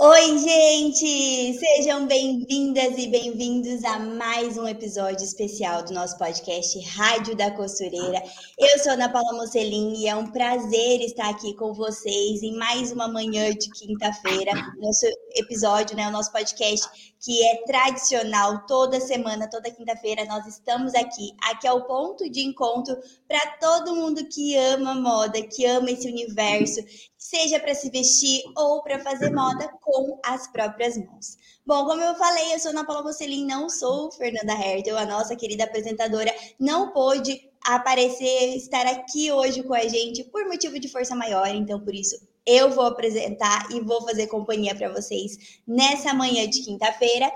Oi, gente! Sejam bem-vindas e bem-vindos a mais um episódio especial do nosso podcast Rádio da Costureira. Eu sou Ana Paula Mocelin e é um prazer estar aqui com vocês em mais uma manhã de quinta-feira. Nosso episódio, né, o nosso podcast que é tradicional toda semana, toda quinta-feira nós estamos aqui. Aqui é o ponto de encontro para todo mundo que ama moda, que ama esse universo, seja para se vestir ou para fazer moda com as próprias mãos. Bom, como eu falei, eu sou Ana Paula Mocelin, não sou Fernanda Hertel, a nossa querida apresentadora não pôde aparecer, estar aqui hoje com a gente por motivo de força maior, então por isso eu vou apresentar e vou fazer companhia para vocês nessa manhã de quinta-feira.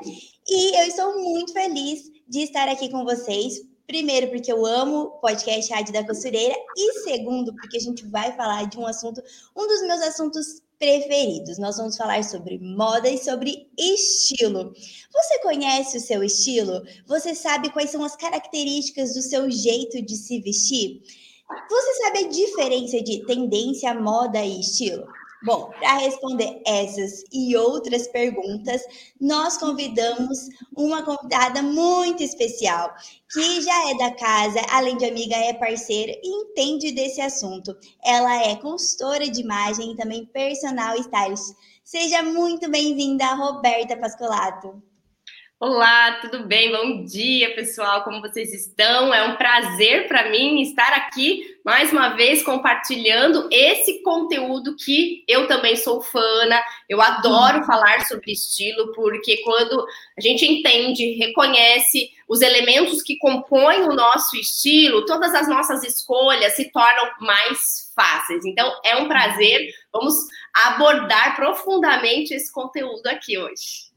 E eu estou muito feliz de estar aqui com vocês. Primeiro, porque eu amo o podcast Rádio da Costureira. E segundo, porque a gente vai falar de um assunto, um dos meus assuntos preferidos. Nós vamos falar sobre moda e sobre estilo. Você conhece o seu estilo? Você sabe quais são as características do seu jeito de se vestir? Você sabe a diferença de tendência, moda e estilo? Bom, para responder essas e outras perguntas, nós convidamos uma convidada muito especial, que já é da casa, além de amiga, é parceira e entende desse assunto. Ela é consultora de imagem e também personal stylist. Seja muito bem-vinda, Roberta Pascolato. Olá, tudo bem? Bom dia, pessoal. Como vocês estão? É um prazer para mim estar aqui mais uma vez compartilhando esse conteúdo que eu também sou fã. Eu adoro uhum. falar sobre estilo, porque quando a gente entende, reconhece os elementos que compõem o nosso estilo, todas as nossas escolhas se tornam mais fáceis. Então, é um prazer. Vamos abordar profundamente esse conteúdo aqui hoje.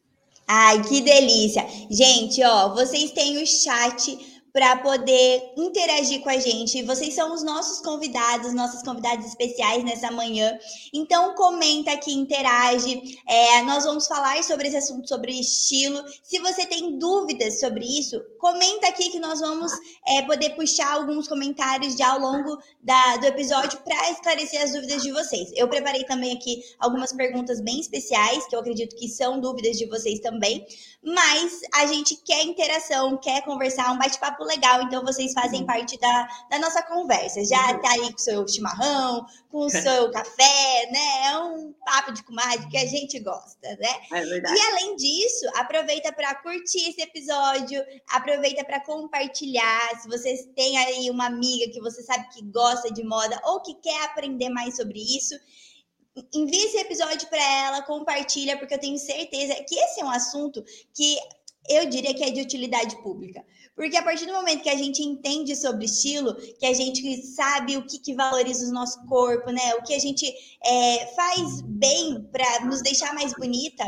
Ai, que delícia. Gente, ó, vocês têm o chat para poder interagir com a gente. Vocês são os nossos convidados, nossos convidados especiais nessa manhã. Então comenta aqui, interage. É, nós vamos falar sobre esse assunto, sobre estilo. Se você tem dúvidas sobre isso, comenta aqui que nós vamos é, poder puxar alguns comentários já ao longo da, do episódio para esclarecer as dúvidas de vocês. Eu preparei também aqui algumas perguntas bem especiais, que eu acredito que são dúvidas de vocês também. Mas a gente quer interação, quer conversar, um bate-papo legal, então vocês fazem uhum. parte da, da nossa conversa. Já uhum. tá aí com o seu chimarrão, com o seu café, né? É um papo de comadre que a gente gosta, né? É verdade. E além disso, aproveita para curtir esse episódio, aproveita para compartilhar. Se vocês têm aí uma amiga que você sabe que gosta de moda ou que quer aprender mais sobre isso, envie esse episódio para ela, compartilha, porque eu tenho certeza que esse é um assunto que eu diria que é de utilidade pública. Porque a partir do momento que a gente entende sobre estilo, que a gente sabe o que, que valoriza o nosso corpo, né? O que a gente é, faz bem para nos deixar mais bonita,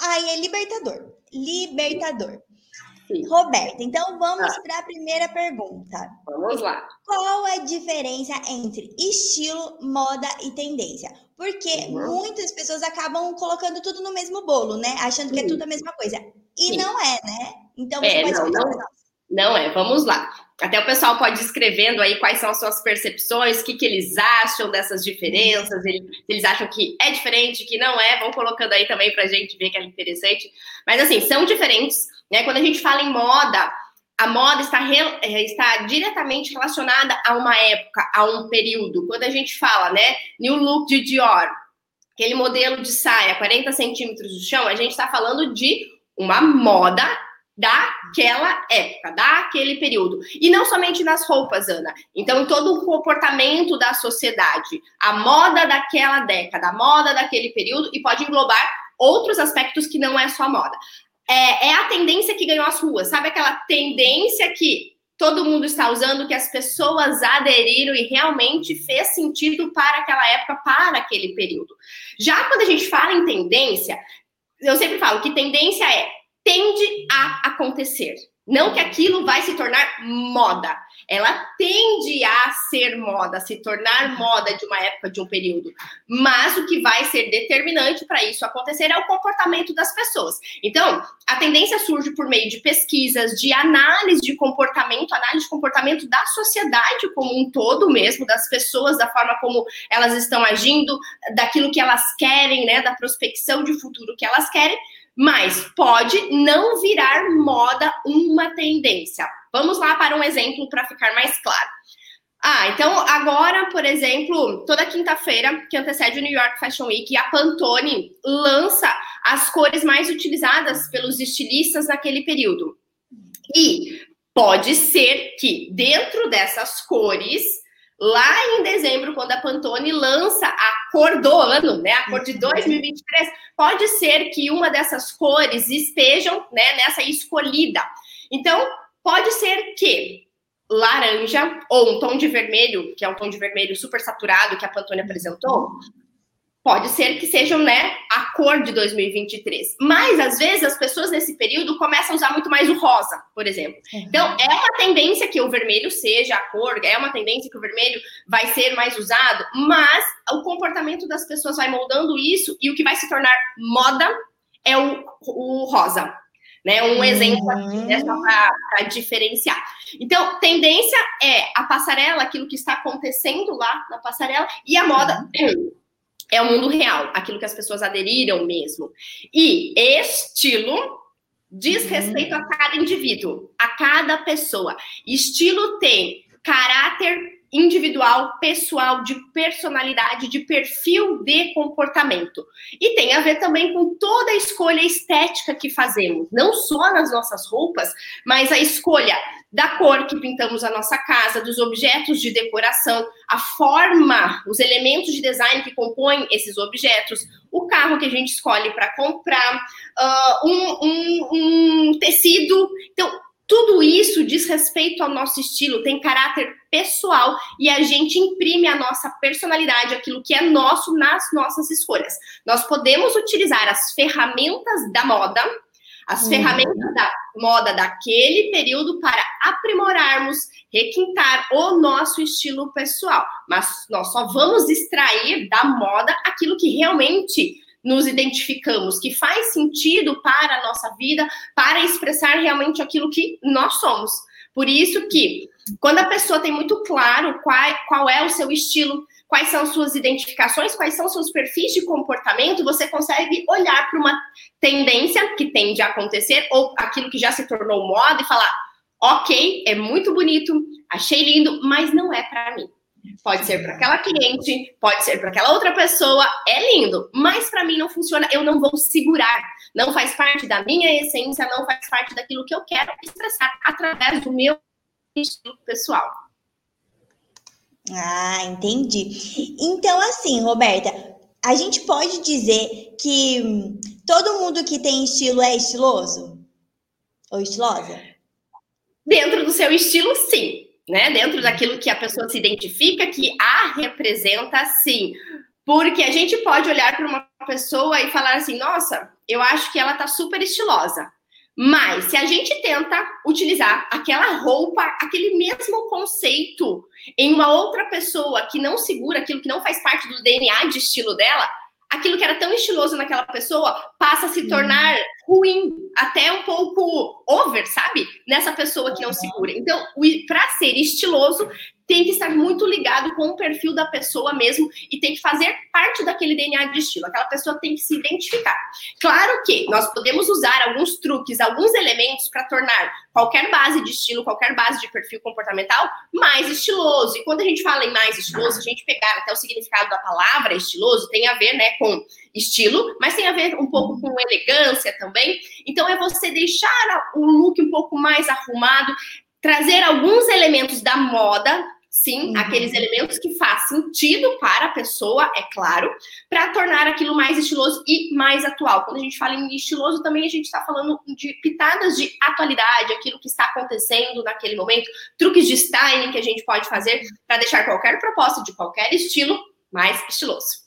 aí é libertador. Libertador. Sim. Roberta, então vamos ah. para a primeira pergunta. Vamos lá. Qual a diferença entre estilo, moda e tendência? Porque uhum. muitas pessoas acabam colocando tudo no mesmo bolo, né? Achando que é tudo a mesma coisa. E Sim. não é, né? Então você é, pode não, não, não é. Vamos lá. Até o pessoal pode ir escrevendo aí quais são as suas percepções, o que, que eles acham dessas diferenças, eles, eles acham que é diferente, que não é, vão colocando aí também para a gente ver que é interessante. Mas assim, são diferentes, né? Quando a gente fala em moda, a moda está, é, está diretamente relacionada a uma época, a um período. Quando a gente fala, né, new look de Dior, aquele modelo de saia 40 centímetros do chão, a gente está falando de uma moda daquela época, daquele período. E não somente nas roupas, Ana. Então, em todo o comportamento da sociedade, a moda daquela década, a moda daquele período, e pode englobar outros aspectos que não é só moda. É, é a tendência que ganhou as ruas, sabe aquela tendência que todo mundo está usando, que as pessoas aderiram e realmente fez sentido para aquela época, para aquele período. Já quando a gente fala em tendência, eu sempre falo que tendência é tende a acontecer. Não que aquilo vai se tornar moda. Ela tende a ser moda, a se tornar moda de uma época, de um período. Mas o que vai ser determinante para isso acontecer é o comportamento das pessoas. Então, a tendência surge por meio de pesquisas, de análise de comportamento, análise de comportamento da sociedade como um todo mesmo, das pessoas, da forma como elas estão agindo, daquilo que elas querem, né, da prospecção de futuro que elas querem mas pode não virar moda uma tendência. Vamos lá para um exemplo para ficar mais claro. Ah, então agora, por exemplo, toda quinta-feira que antecede o New York Fashion Week, a Pantone lança as cores mais utilizadas pelos estilistas naquele período. E pode ser que dentro dessas cores lá em dezembro, quando a Pantone lança a cor do ano, né, a cor de 2023, uhum. pode ser que uma dessas cores estejam né, nessa escolhida. Então, pode ser que laranja ou um tom de vermelho, que é um tom de vermelho super saturado que a Pantone apresentou, pode ser que sejam, né, a cor de 2023. Mas, às vezes, as pessoas nesse período começam a usar muito mais o rosa, por exemplo. Uhum. Então, é uma tendência que o vermelho seja a cor, é uma tendência que o vermelho vai ser mais usado, mas o comportamento das pessoas vai moldando isso e o que vai se tornar moda é o, o rosa. Né, um uhum. exemplo aqui, né, para diferenciar. Então, tendência é a passarela, aquilo que está acontecendo lá na passarela, e a moda uhum é o mundo real, aquilo que as pessoas aderiram mesmo. E estilo diz uhum. respeito a cada indivíduo, a cada pessoa. Estilo tem caráter individual, pessoal, de personalidade, de perfil de comportamento. E tem a ver também com toda a escolha estética que fazemos, não só nas nossas roupas, mas a escolha da cor que pintamos a nossa casa, dos objetos de decoração, a forma, os elementos de design que compõem esses objetos, o carro que a gente escolhe para comprar, uh, um, um, um tecido. Então, tudo isso diz respeito ao nosso estilo, tem caráter pessoal e a gente imprime a nossa personalidade, aquilo que é nosso nas nossas escolhas. Nós podemos utilizar as ferramentas da moda as uhum. ferramentas da moda daquele período para aprimorarmos, requintar o nosso estilo pessoal. Mas nós só vamos extrair da moda aquilo que realmente nos identificamos, que faz sentido para a nossa vida, para expressar realmente aquilo que nós somos. Por isso que, quando a pessoa tem muito claro qual, qual é o seu estilo, quais são suas identificações, quais são seus perfis de comportamento, você consegue olhar para uma tendência que tende a acontecer ou aquilo que já se tornou moda e falar: ok, é muito bonito, achei lindo, mas não é para mim. Pode ser para aquela cliente, pode ser para aquela outra pessoa, é lindo, mas para mim não funciona, eu não vou segurar. Não faz parte da minha essência, não faz parte daquilo que eu quero expressar através do meu estilo pessoal. Ah, entendi. Então, assim, Roberta, a gente pode dizer que todo mundo que tem estilo é estiloso? Ou estilosa? Dentro do seu estilo, sim. Né? Dentro daquilo que a pessoa se identifica, que a representa, sim. Porque a gente pode olhar para uma pessoa e falar assim: nossa, eu acho que ela tá super estilosa. Mas se a gente tenta utilizar aquela roupa, aquele mesmo conceito em uma outra pessoa que não segura aquilo que não faz parte do DNA de estilo dela, aquilo que era tão estiloso naquela pessoa passa a se tornar ruim, até um pouco over, sabe? Nessa pessoa que não segura. Então, para ser estiloso, tem que estar muito ligado com o perfil da pessoa mesmo e tem que fazer parte daquele DNA de estilo. Aquela pessoa tem que se identificar. Claro que nós podemos usar alguns truques, alguns elementos para tornar qualquer base de estilo, qualquer base de perfil comportamental mais estiloso. E quando a gente fala em mais estiloso, a gente pegar até o significado da palavra estiloso, tem a ver, né, com estilo, mas tem a ver um pouco com elegância também. Então é você deixar o look um pouco mais arrumado, trazer alguns elementos da moda sim, uhum. aqueles elementos que faz sentido para a pessoa, é claro, para tornar aquilo mais estiloso e mais atual. Quando a gente fala em estiloso, também a gente está falando de pitadas de atualidade, aquilo que está acontecendo naquele momento, truques de styling que a gente pode fazer para deixar qualquer proposta de qualquer estilo mais estiloso.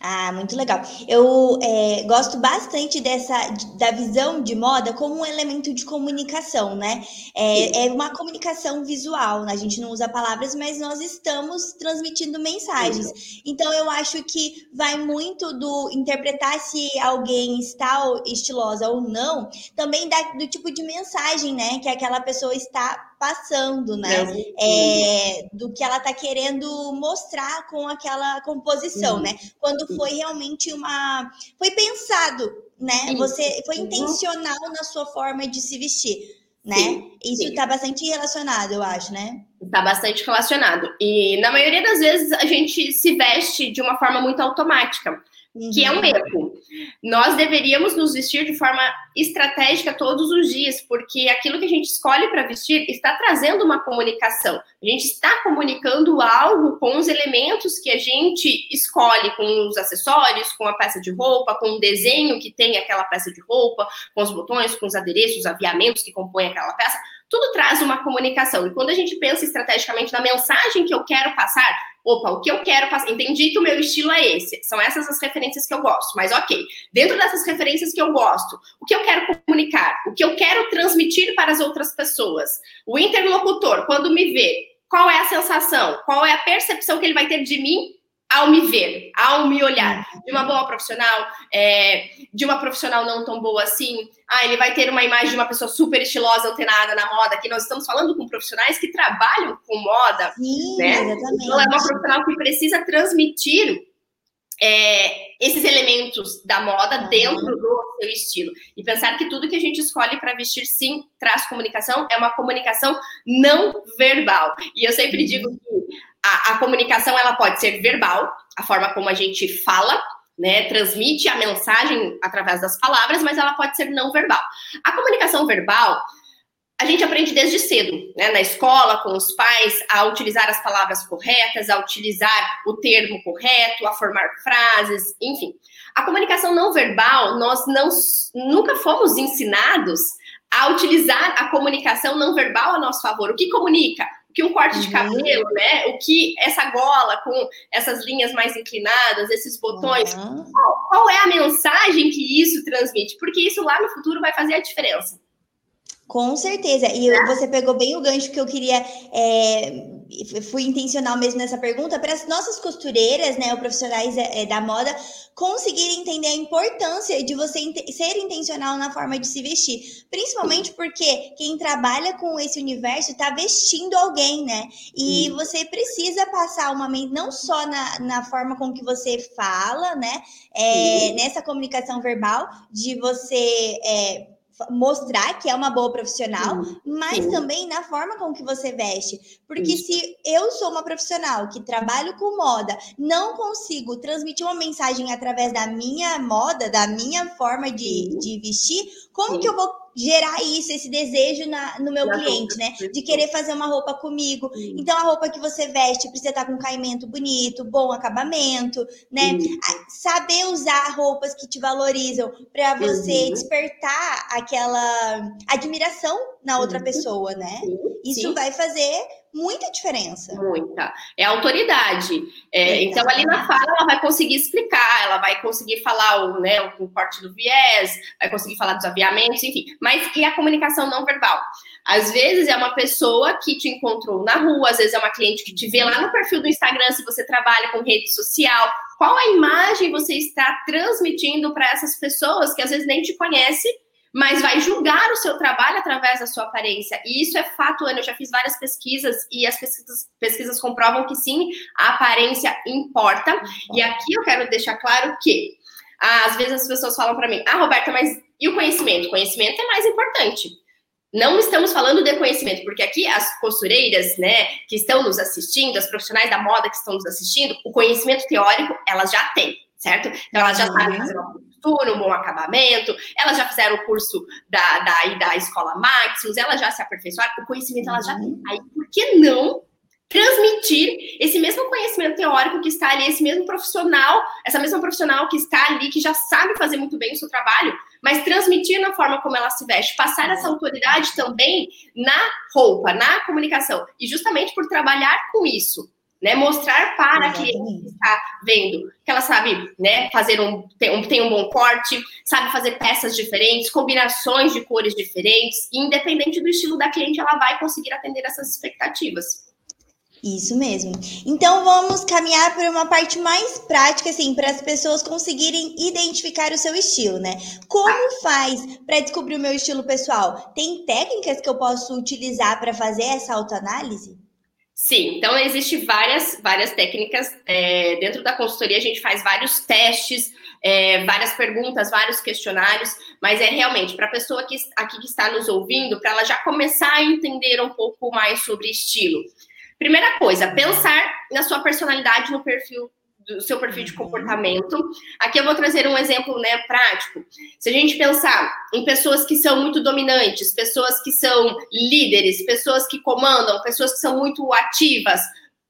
Ah, muito legal. Eu é, gosto bastante dessa da visão de moda como um elemento de comunicação, né? É, é, uma comunicação visual. Né? A gente não usa palavras, mas nós estamos transmitindo mensagens. Então eu acho que vai muito do interpretar se alguém está estilosa ou não, também da, do tipo de mensagem, né? Que aquela pessoa está passando, né? É, do que ela está querendo mostrar com aquela composição, uhum. né? Quando foi realmente uma. Foi pensado, né? Você foi uhum. intencional na sua forma de se vestir. Né? Sim, Isso está bastante relacionado, eu acho, né? Está bastante relacionado. E na maioria das vezes a gente se veste de uma forma muito automática. Que é um uhum. erro. Nós deveríamos nos vestir de forma estratégica todos os dias, porque aquilo que a gente escolhe para vestir está trazendo uma comunicação. A gente está comunicando algo com os elementos que a gente escolhe, com os acessórios, com a peça de roupa, com o desenho que tem aquela peça de roupa, com os botões, com os adereços, os aviamentos que compõem aquela peça tudo traz uma comunicação. E quando a gente pensa estrategicamente na mensagem que eu quero passar, opa, o que eu quero passar, entendi que o meu estilo é esse, são essas as referências que eu gosto, mas ok, dentro dessas referências que eu gosto, o que eu quero comunicar, o que eu quero transmitir para as outras pessoas, o interlocutor, quando me vê, qual é a sensação, qual é a percepção que ele vai ter de mim ao me ver, ao me olhar, de uma boa profissional, é, de uma profissional não tão boa assim. Ah, ele vai ter uma imagem de uma pessoa super estilosa, antenada na moda, que nós estamos falando com profissionais que trabalham com moda, Sim, né? Exatamente. Então, é uma profissional que precisa transmitir é, esses elementos da moda dentro do seu estilo. E pensar que tudo que a gente escolhe para vestir, sim, traz comunicação, é uma comunicação não verbal. E eu sempre digo que a, a comunicação ela pode ser verbal, a forma como a gente fala, né, transmite a mensagem através das palavras, mas ela pode ser não verbal. A comunicação verbal, a gente aprende desde cedo, né, na escola, com os pais, a utilizar as palavras corretas, a utilizar o termo correto, a formar frases, enfim. A comunicação não verbal, nós não, nunca fomos ensinados a utilizar a comunicação não verbal a nosso favor. O que comunica? Que um corte de uhum. cabelo, né? O que essa gola com essas linhas mais inclinadas, esses botões, uhum. qual, qual, é a mensagem que isso transmite? Porque isso lá no futuro vai fazer a diferença. Com certeza. E é. você pegou bem o gancho que eu queria. É, fui intencional mesmo nessa pergunta, para as nossas costureiras, né, ou profissionais é, da moda, conseguirem entender a importância de você ser intencional na forma de se vestir. Principalmente porque quem trabalha com esse universo está vestindo alguém, né? E você precisa passar uma mente, não só na, na forma com que você fala, né? É, nessa comunicação verbal, de você. É, mostrar que é uma boa profissional, sim, mas sim. também na forma com que você veste. Porque Isso. se eu sou uma profissional que trabalho com moda, não consigo transmitir uma mensagem através da minha moda, da minha forma de, de vestir, como que eu vou gerar isso, esse desejo na, no meu na cliente, roupa. né? De querer fazer uma roupa comigo. Sim. Então, a roupa que você veste precisa estar com caimento bonito, bom acabamento, né? Saber usar roupas que te valorizam para você uhum. despertar aquela admiração na outra pessoa, né? Isso vai fazer muita diferença. Muita. É autoridade. É, então, ali na fala, ela vai conseguir explicar, ela vai conseguir falar o, né, o corte do viés, vai conseguir falar dos aviamentos, enfim. Mas e a comunicação não verbal? Às vezes é uma pessoa que te encontrou na rua, às vezes é uma cliente que te vê lá no perfil do Instagram, se você trabalha com rede social. Qual a imagem você está transmitindo para essas pessoas que às vezes nem te conhecem? Mas vai julgar o seu trabalho através da sua aparência. E isso é fato, Ana. Eu já fiz várias pesquisas e as pesquisas, pesquisas comprovam que sim, a aparência importa. E aqui eu quero deixar claro que às vezes as pessoas falam para mim: Ah, Roberta, mas e o conhecimento? O conhecimento é mais importante. Não estamos falando de conhecimento, porque aqui as costureiras, né, que estão nos assistindo, as profissionais da moda que estão nos assistindo, o conhecimento teórico elas já têm, certo? Então elas já sabem fazer uma costura, um bom acabamento, elas já fizeram o curso da, da, da escola Maximus, elas já se aperfeiçoaram, o conhecimento elas já têm. Uhum. Aí, por que não transmitir esse mesmo conhecimento teórico que está ali, esse mesmo profissional, essa mesma profissional que está ali, que já sabe fazer muito bem o seu trabalho, mas transmitir na forma como ela se veste, passar essa autoridade também na roupa, na comunicação. E justamente por trabalhar com isso, né? Mostrar para a cliente que está vendo que ela sabe, né, fazer um tem, um tem um bom corte, sabe fazer peças diferentes, combinações de cores diferentes, e independente do estilo da cliente, ela vai conseguir atender essas expectativas. Isso mesmo. Então vamos caminhar para uma parte mais prática, assim, para as pessoas conseguirem identificar o seu estilo, né? Como faz para descobrir o meu estilo pessoal? Tem técnicas que eu posso utilizar para fazer essa autoanálise? Sim, então existem várias, várias técnicas. É, dentro da consultoria, a gente faz vários testes, é, várias perguntas, vários questionários, mas é realmente para a pessoa que, aqui que está nos ouvindo, para ela já começar a entender um pouco mais sobre estilo. Primeira coisa, pensar na sua personalidade, no perfil do seu perfil de uhum. comportamento. Aqui eu vou trazer um exemplo né, prático. Se a gente pensar em pessoas que são muito dominantes, pessoas que são líderes, pessoas que comandam, pessoas que são muito ativas,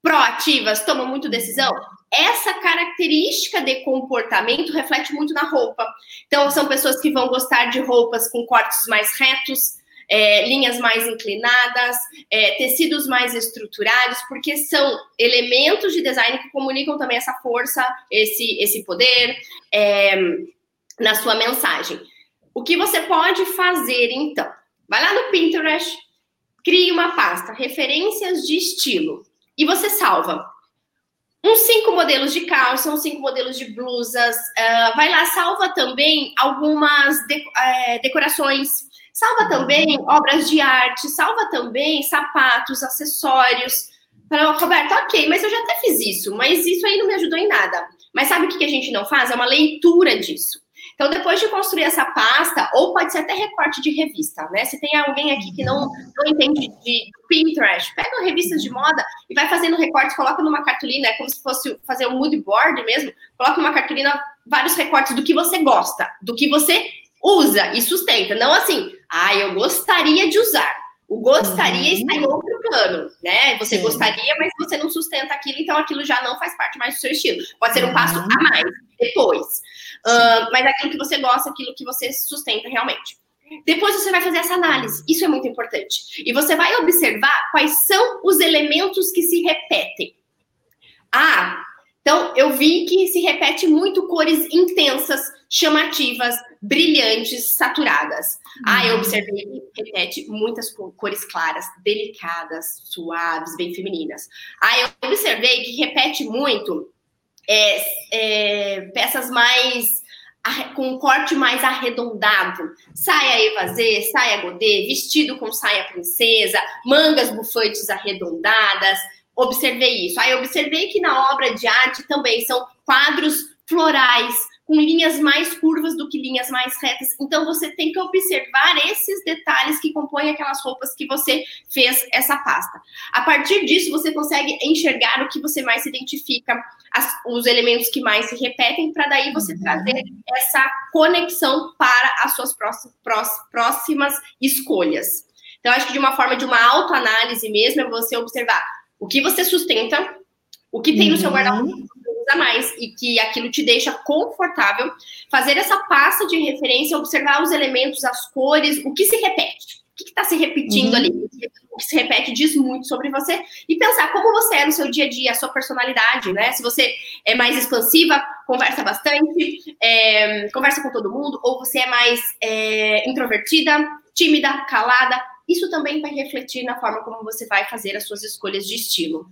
proativas, tomam muito decisão, essa característica de comportamento reflete muito na roupa. Então, são pessoas que vão gostar de roupas com cortes mais retos, é, linhas mais inclinadas, é, tecidos mais estruturados, porque são elementos de design que comunicam também essa força, esse, esse poder é, na sua mensagem. O que você pode fazer, então? Vai lá no Pinterest, crie uma pasta, referências de estilo, e você salva uns cinco modelos de calça, uns cinco modelos de blusas. Uh, vai lá, salva também algumas de, uh, decorações Salva também obras de arte, salva também sapatos, acessórios. Para Roberto, ok, mas eu já até fiz isso, mas isso aí não me ajudou em nada. Mas sabe o que a gente não faz? É uma leitura disso. Então, depois de construir essa pasta, ou pode ser até recorte de revista, né? Se tem alguém aqui que não, não entende de Pinterest, pega revistas de moda e vai fazendo recortes, coloca numa cartolina, é como se fosse fazer um mood board mesmo, coloca numa cartolina vários recortes do que você gosta, do que você usa e sustenta. Não assim, ah, eu gostaria de usar. O gostaria uhum. está em outro plano, né? Você Sim. gostaria, mas você não sustenta aquilo, então aquilo já não faz parte mais do seu estilo. Pode ser um uhum. passo a mais depois. Uh, mas aquilo que você gosta, aquilo que você sustenta realmente. Depois você vai fazer essa análise. Isso é muito importante. E você vai observar quais são os elementos que se repetem. Ah, então eu vi que se repete muito cores intensas, chamativas, brilhantes, saturadas. Uhum. Ah, eu observei que repete muitas cores claras, delicadas, suaves, bem femininas. Ah, eu observei que repete muito é, é, peças mais com um corte mais arredondado, saia evasê, saia godê, vestido com saia princesa, mangas bufantes arredondadas. Observei isso. Aí observei que na obra de arte também são quadros florais, com linhas mais curvas do que linhas mais retas. Então você tem que observar esses detalhes que compõem aquelas roupas que você fez essa pasta. A partir disso você consegue enxergar o que você mais se identifica, as, os elementos que mais se repetem, para daí você uhum. trazer essa conexão para as suas próximas, próximas escolhas. Então acho que de uma forma de uma autoanálise mesmo é você observar o que você sustenta, o que tem no seu uhum. guarda-roupa usa mais e que aquilo te deixa confortável, fazer essa pasta de referência, observar os elementos, as cores, o que se repete. O que está se repetindo uhum. ali? O que se repete diz muito sobre você e pensar como você é no seu dia a dia, a sua personalidade, né? Se você é mais expansiva, conversa bastante, é, conversa com todo mundo, ou você é mais é, introvertida, tímida, calada. Isso também vai refletir na forma como você vai fazer as suas escolhas de estilo.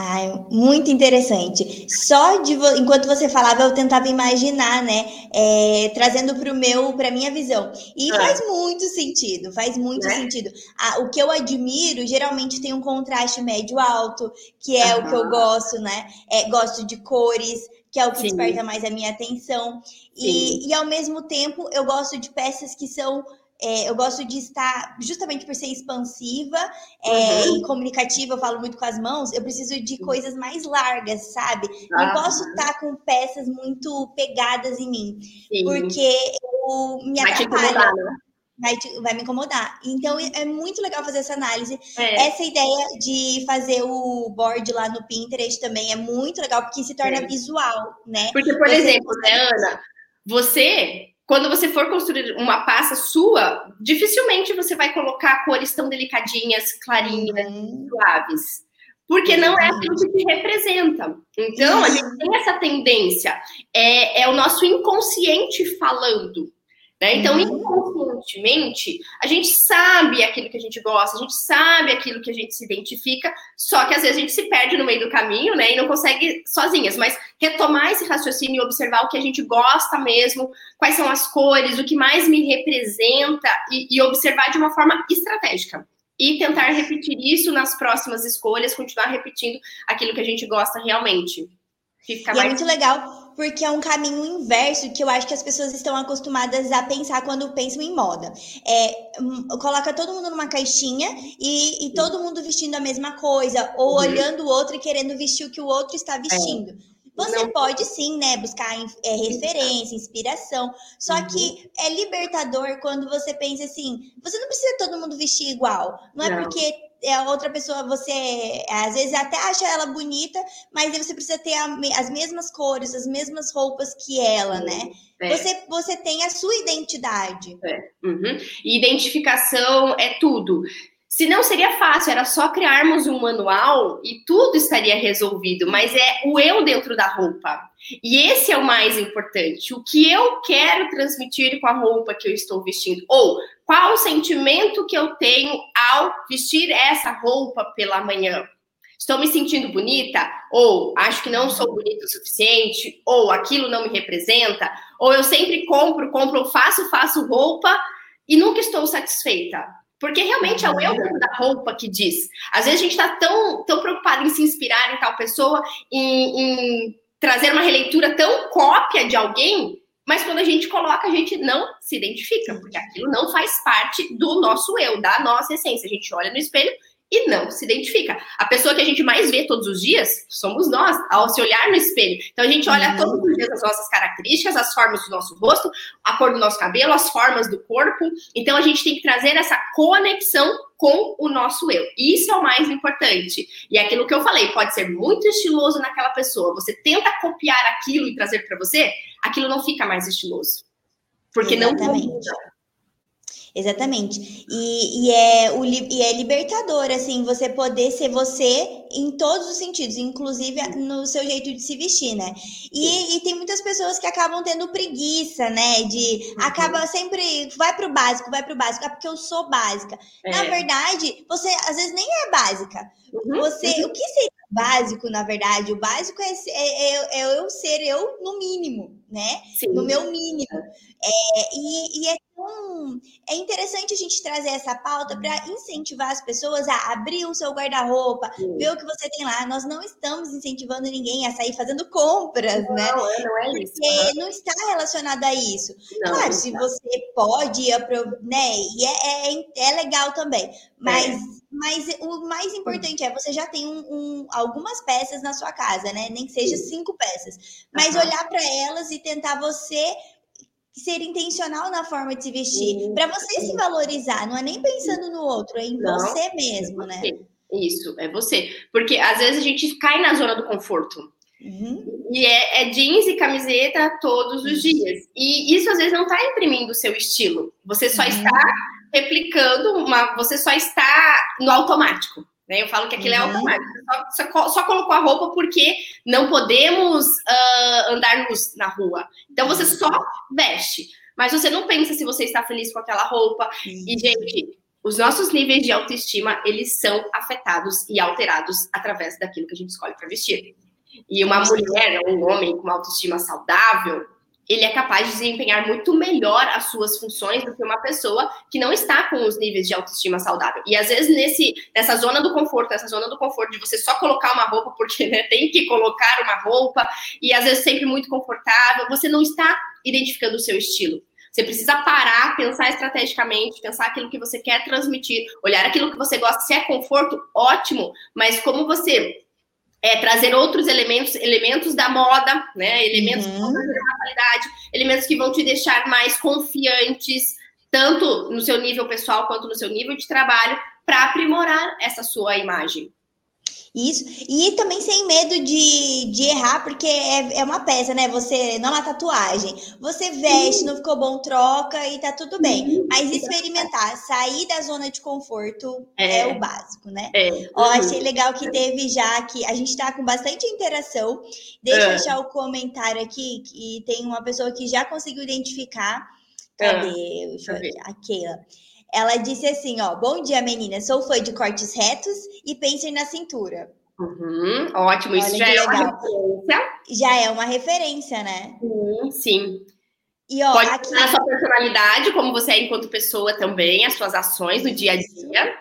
Ai, muito interessante. Só de enquanto você falava, eu tentava imaginar, né? É, trazendo para o meu, para minha visão. E é. faz muito sentido, faz muito é. sentido. Ah, o que eu admiro geralmente tem um contraste médio-alto, que é o que eu gosto, né? É, gosto de cores, que é o que Sim. desperta mais a minha atenção. E, e ao mesmo tempo eu gosto de peças que são é, eu gosto de estar, justamente por ser expansiva é, uhum. e comunicativa, eu falo muito com as mãos, eu preciso de coisas mais largas, sabe? Não ah. posso estar com peças muito pegadas em mim, Sim. porque eu me vai atrapalha. Né? Vai, te, vai, me incomodar. Então é muito legal fazer essa análise. É. Essa ideia de fazer o board lá no Pinterest também é muito legal, porque se torna é. visual, né? Porque, por Você exemplo, né, Ana? Você quando você for construir uma pasta sua, dificilmente você vai colocar cores tão delicadinhas, clarinhas, uhum. suaves. porque não é aquilo que te representa. Então, a gente tem essa tendência, é, é o nosso inconsciente falando. Né? Então, uhum. inconscientemente, a gente sabe aquilo que a gente gosta, a gente sabe aquilo que a gente se identifica, só que às vezes a gente se perde no meio do caminho, né? E não consegue sozinhas. Mas retomar esse raciocínio e observar o que a gente gosta mesmo, quais são as cores, o que mais me representa, e, e observar de uma forma estratégica. E tentar repetir isso nas próximas escolhas, continuar repetindo aquilo que a gente gosta realmente. e mais... é muito legal porque é um caminho inverso que eu acho que as pessoas estão acostumadas a pensar quando pensam em moda. É, hum, coloca todo mundo numa caixinha e, e todo mundo vestindo a mesma coisa, ou uhum. olhando o outro e querendo vestir o que o outro está é. vestindo. É. Você não. pode sim, né, buscar é, referência, inspiração. Só uhum. que é libertador quando você pensa assim: você não precisa todo mundo vestir igual. Não, é não. é porque a outra pessoa, você às vezes até acha ela bonita, mas você precisa ter a, as mesmas cores, as mesmas roupas que ela, né? É. Você, você tem a sua identidade. É. Uhum. Identificação é tudo. Se não seria fácil, era só criarmos um manual e tudo estaria resolvido, mas é o eu dentro da roupa. E esse é o mais importante. O que eu quero transmitir com a roupa que eu estou vestindo? Ou qual o sentimento que eu tenho ao vestir essa roupa pela manhã? Estou me sentindo bonita? Ou acho que não sou bonita o suficiente? Ou aquilo não me representa? Ou eu sempre compro, compro, faço, faço roupa e nunca estou satisfeita? Porque realmente é o eu da roupa que diz. Às vezes a gente está tão, tão preocupado em se inspirar em tal pessoa, em, em trazer uma releitura tão cópia de alguém, mas quando a gente coloca, a gente não se identifica, porque aquilo não faz parte do nosso eu, da nossa essência. A gente olha no espelho e não se identifica. A pessoa que a gente mais vê todos os dias somos nós, ao se olhar no espelho. Então a gente olha uhum. todos os dias as nossas características, as formas do nosso rosto, a cor do nosso cabelo, as formas do corpo. Então a gente tem que trazer essa conexão com o nosso eu. Isso é o mais importante. E é aquilo que eu falei, pode ser muito estiloso naquela pessoa. Você tenta copiar aquilo e trazer para você, aquilo não fica mais estiloso. Porque Exatamente. não Exatamente. E, e, é, o, e é libertador, assim, você poder ser você em todos os sentidos, inclusive no seu jeito de se vestir, né? E, e tem muitas pessoas que acabam tendo preguiça, né? De uhum. acaba sempre, vai pro básico, vai pro básico, é porque eu sou básica. É. Na verdade, você às vezes nem é básica. Uhum. Você, uhum. o que seria básico, na verdade? O básico é, é, é, é eu ser eu no mínimo, né? Sim. No meu mínimo. É, e, e é então, é interessante a gente trazer essa pauta para incentivar as pessoas a abrir o seu guarda-roupa, ver o que você tem lá. Nós não estamos incentivando ninguém a sair fazendo compras, não, né? Não, não é isso. Porque não está relacionado a isso. Não, claro, se você pode, né? E é, é, é legal também. Mas, é. mas o mais importante é você já tem um, um, algumas peças na sua casa, né? Nem que seja cinco peças. Mas uhum. olhar para elas e tentar você ser intencional na forma de se vestir, para você se valorizar, não é nem pensando no outro, é em não, você mesmo, é né? você. né? Isso, é você. Porque às vezes a gente cai na zona do conforto. Uhum. E é, é, jeans e camiseta todos os dias. E isso às vezes não está imprimindo o seu estilo. Você só uhum. está replicando uma. Você só está no automático. Né? Eu falo que aquilo é uhum. é automático. Só, só, só, colocou a roupa porque não podemos uh, andar nus na rua. Então você uhum. só veste. Mas você não pensa se você está feliz com aquela roupa. E, gente, os nossos níveis de autoestima, eles são afetados e alterados através daquilo que a gente escolhe para vestir. E uma mulher, um homem com uma autoestima saudável, ele é capaz de desempenhar muito melhor as suas funções do que uma pessoa que não está com os níveis de autoestima saudável. E às vezes nesse, nessa zona do conforto, nessa zona do conforto de você só colocar uma roupa porque né, tem que colocar uma roupa e às vezes sempre muito confortável, você não está identificando o seu estilo. Você precisa parar, pensar estrategicamente, pensar aquilo que você quer transmitir, olhar aquilo que você gosta. Se é conforto, ótimo, mas como você é, trazer outros elementos, elementos da moda, né? Elementos uhum. que vão trazer uma qualidade, elementos que vão te deixar mais confiantes, tanto no seu nível pessoal quanto no seu nível de trabalho, para aprimorar essa sua imagem. Isso, e também sem medo de, de errar, porque é, é uma peça, né? Você não é uma tatuagem. Você veste, não ficou bom, troca e tá tudo bem. Mas experimentar, sair da zona de conforto é, é o básico, né? É. Ó, achei legal que teve já que a gente tá com bastante interação. Deixa eu é. deixar o comentário aqui, que tem uma pessoa que já conseguiu identificar. Cadê? É. Deixa eu ver. A Keila. Ela disse assim, ó, bom dia meninas, sou fã de cortes retos e pensem na cintura. Uhum, ótimo, Olha isso já é uma referência. Já é uma referência, né? Sim, sim. E, ó, Pode aqui... a sua personalidade, como você é enquanto pessoa também, as suas ações no dia a dia.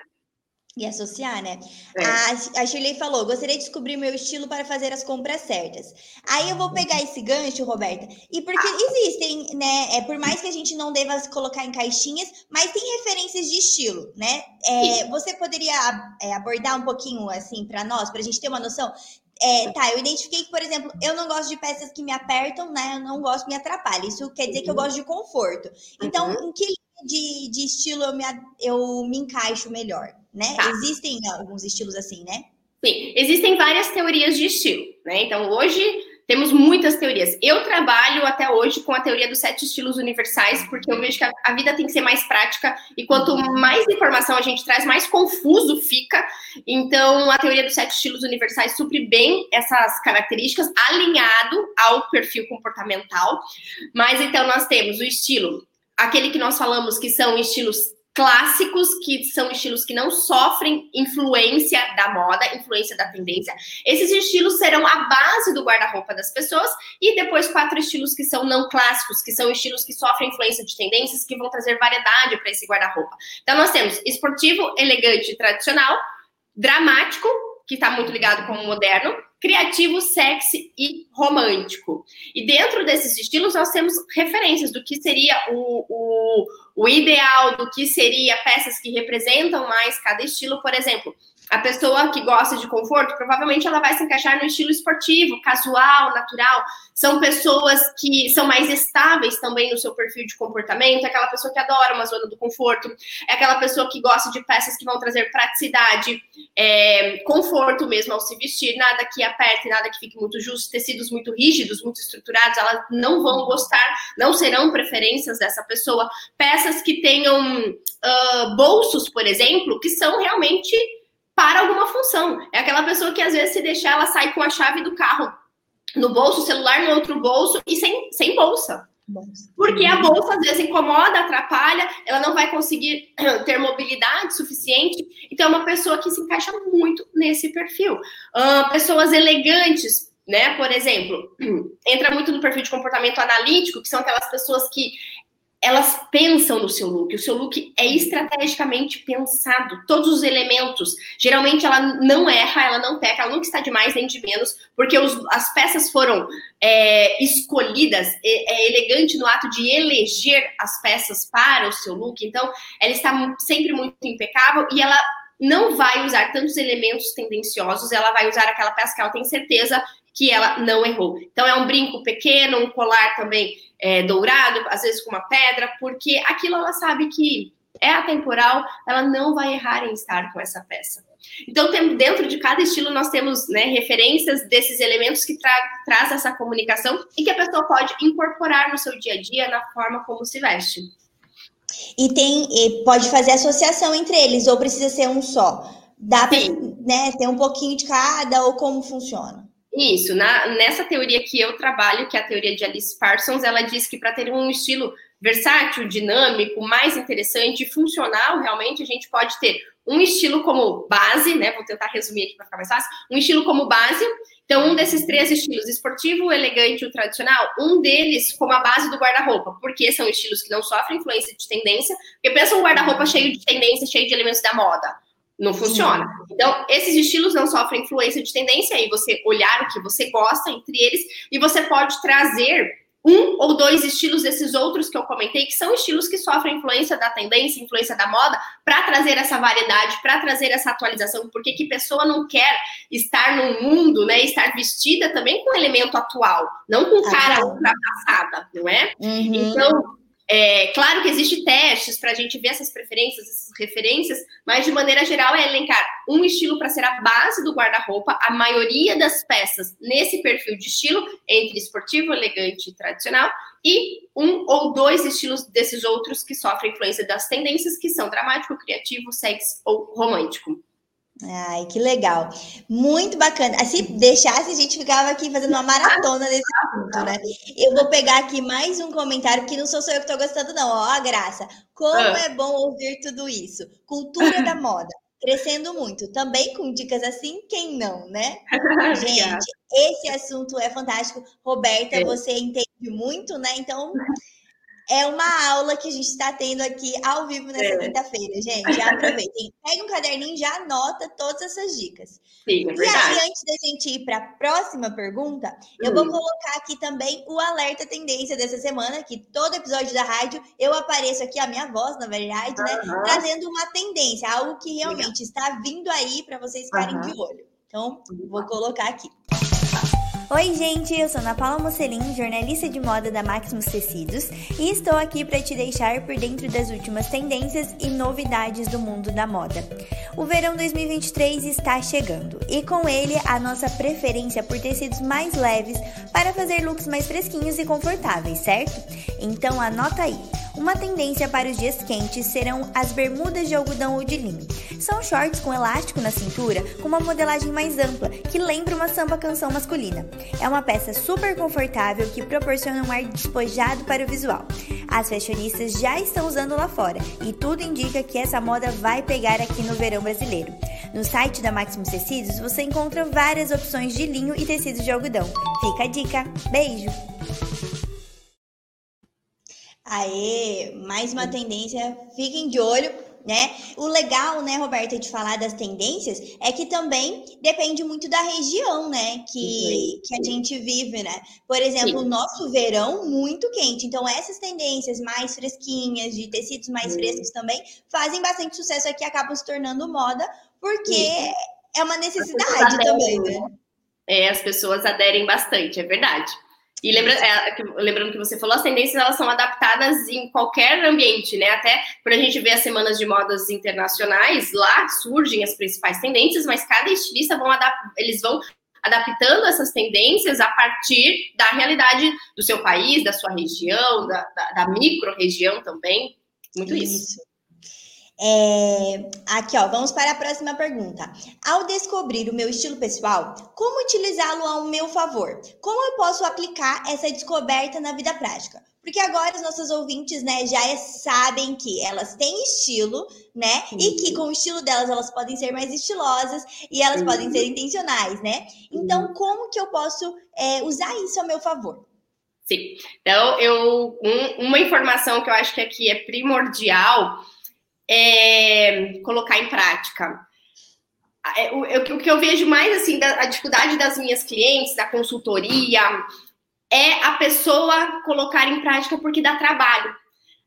E associar, né? É. A, a Shirley falou: gostaria de descobrir meu estilo para fazer as compras certas. Aí eu vou pegar esse gancho, Roberta, e porque existem, né? É, por mais que a gente não deva colocar em caixinhas, mas tem referências de estilo, né? É, você poderia é, abordar um pouquinho assim para nós, para a gente ter uma noção? É, tá, eu identifiquei que, por exemplo, eu não gosto de peças que me apertam, né? Eu não gosto que me atrapalhem. Isso quer dizer que eu uhum. gosto de conforto. Então, uhum. em que linha de, de estilo eu me, eu me encaixo melhor? Né? Tá. Existem alguns estilos assim, né? Sim, existem várias teorias de estilo, né? Então, hoje temos muitas teorias. Eu trabalho até hoje com a teoria dos sete estilos universais, porque eu vejo que a, a, vida tem que ser mais prática e quanto mais informação a gente traz, mais confuso fica. Então, a teoria dos sete estilos universais supre bem essas características, alinhado ao perfil comportamental. Mas então, nós temos o estilo, aquele que nós falamos que são estilos clássicos, que são estilos que não sofrem influência da moda, influência da tendência. Esses estilos serão a base do guarda-roupa das pessoas, e depois quatro estilos que são não clássicos, que são estilos que sofrem influência de tendências, que vão trazer variedade para esse guarda-roupa. Então, nós temos esportivo, elegante e tradicional, dramático, que está muito ligado com o moderno, criativo, sexy e romântico. E dentro desses estilos, nós temos referências do que seria o, o, o ideal, do que seria peças que representam mais cada estilo. Por exemplo, a pessoa que gosta de conforto, provavelmente ela vai se encaixar no estilo esportivo, casual, natural. São pessoas que são mais estáveis também no seu perfil de comportamento. É aquela pessoa que adora uma zona do conforto. É aquela pessoa que gosta de peças que vão trazer praticidade, é, conforto mesmo ao se vestir. Nada que aperte, nada que fique muito justo. Tecidos muito rígidos, muito estruturados, elas não vão gostar, não serão preferências dessa pessoa. Peças que tenham uh, bolsos, por exemplo, que são realmente para alguma função. É aquela pessoa que às vezes se deixar, ela sai com a chave do carro no bolso, o celular no outro bolso e sem, sem bolsa. Porque a bolsa às vezes incomoda, atrapalha, ela não vai conseguir ter mobilidade suficiente. Então, é uma pessoa que se encaixa muito nesse perfil. Uh, pessoas elegantes, né? Por exemplo, entra muito no perfil de comportamento analítico, que são aquelas pessoas que elas pensam no seu look. O seu look é estrategicamente pensado, todos os elementos. Geralmente ela não erra, ela não peca, ela nunca está de mais nem de menos, porque os, as peças foram é, escolhidas, é, é, elegante no ato de eleger as peças para o seu look. Então, ela está sempre muito impecável e ela não vai usar tantos elementos tendenciosos, ela vai usar aquela peça que ela tem certeza que ela não errou. Então, é um brinco pequeno, um colar também é, dourado, às vezes com uma pedra, porque aquilo ela sabe que é atemporal, ela não vai errar em estar com essa peça. Então, tem, dentro de cada estilo, nós temos né, referências desses elementos que tra traz essa comunicação e que a pessoa pode incorporar no seu dia a dia na forma como se veste. E tem, e pode fazer associação entre eles, ou precisa ser um só? Dá para né, ter um pouquinho de cada, ou como funciona? Isso, na, nessa teoria que eu trabalho, que é a teoria de Alice Parsons, ela diz que para ter um estilo versátil, dinâmico, mais interessante e funcional, realmente, a gente pode ter um estilo como base, né? Vou tentar resumir aqui para ficar mais fácil. Um estilo como base. Então, um desses três estilos, esportivo, elegante e tradicional, um deles como a base do guarda-roupa, porque são estilos que não sofrem influência de tendência. Porque pensa um guarda-roupa cheio de tendência, cheio de elementos da moda não funciona. Então, esses estilos não sofrem influência de tendência, aí você olhar o que você gosta entre eles, e você pode trazer um ou dois estilos desses outros que eu comentei, que são estilos que sofrem influência da tendência, influência da moda, para trazer essa variedade, para trazer essa atualização, porque que pessoa não quer estar no mundo, né, estar vestida também com elemento atual, não com cara ultrapassada, não é? Uhum. Então, É, claro que existe testes para a gente ver essas preferências, essas referências, mas de maneira geral é elencar um estilo para ser a base do guarda-roupa, a maioria das peças nesse perfil de estilo, entre esportivo, elegante e tradicional, e um ou dois estilos desses outros que sofrem influência das tendências, que são dramático, criativo, sexy ou romântico. Ai, que legal. Muito bacana. Se deixasse, a gente ficava aqui fazendo uma maratona desse assunto, né? Eu vou pegar aqui mais um comentário, que não sou só eu que estou gostando, não. Ó, a graça. Como ah. é bom ouvir tudo isso. Cultura da moda. Crescendo muito. Também com dicas assim, quem não, né? gente, esse assunto é fantástico. Roberta, é. você entende muito, né? Então, é uma aula que a gente está tendo aqui ao vivo nessa é. quinta-feira, gente. Já aproveitem. Pega um caderninho e já anota todas essas dicas. Sim, é e aí, antes da gente ir para a próxima pergunta, eu vou hum. colocar aqui também o alerta tendência dessa semana, que todo episódio da rádio eu apareço aqui, a minha voz, na verdade, né? Uhum. Trazendo uma tendência, algo que realmente Legal. está vindo aí para vocês ficarem uhum. de olho. Então, vou colocar aqui. Oi, gente, eu sou Ana Paula Mocelin, jornalista de moda da Maximus Tecidos, e estou aqui para te deixar por dentro das últimas tendências e novidades do mundo da moda. O verão 2023 está chegando e com ele a nossa preferência por tecidos mais leves para fazer looks mais fresquinhos e confortáveis, certo? Então anota aí. Uma tendência para os dias quentes serão as bermudas de algodão ou de linho. São shorts com elástico na cintura, com uma modelagem mais ampla, que lembra uma samba canção masculina. É uma peça super confortável que proporciona um ar despojado para o visual. As fashionistas já estão usando lá fora e tudo indica que essa moda vai pegar aqui no verão brasileiro. No site da Maximus Tecidos você encontra várias opções de linho e tecidos de algodão. Fica a dica. Beijo! Aê, mais uma tendência, fiquem de olho, né? O legal, né, Roberta, de falar das tendências é que também depende muito da região, né, que, que a gente vive, né? Por exemplo, o nosso verão muito quente, então essas tendências mais fresquinhas, de tecidos mais frescos também, fazem bastante sucesso aqui, acabam se tornando moda, porque Sim. é uma necessidade também, né? É, as pessoas aderem bastante, é verdade. E lembra, é, lembrando que você falou, as tendências elas são adaptadas em qualquer ambiente, né? Até quando a gente vê as semanas de modas internacionais, lá surgem as principais tendências, mas cada estilista vão eles vão adaptando essas tendências a partir da realidade do seu país, da sua região, da, da, da micro-região também. Muito isso. isso. É, aqui, ó, vamos para a próxima pergunta. Ao descobrir o meu estilo pessoal, como utilizá-lo ao meu favor? Como eu posso aplicar essa descoberta na vida prática? Porque agora os nossos ouvintes, né, já sabem que elas têm estilo, né? Sim. E que com o estilo delas elas podem ser mais estilosas e elas Sim. podem ser intencionais, né? Então, como que eu posso é, usar isso ao meu favor? Sim. Então, eu um, uma informação que eu acho que aqui é primordial é, colocar em prática. É, o, o, que eu vejo mais assim, da, a dificuldade das minhas clientes, da consultoria, é a pessoa colocar em prática porque dá trabalho.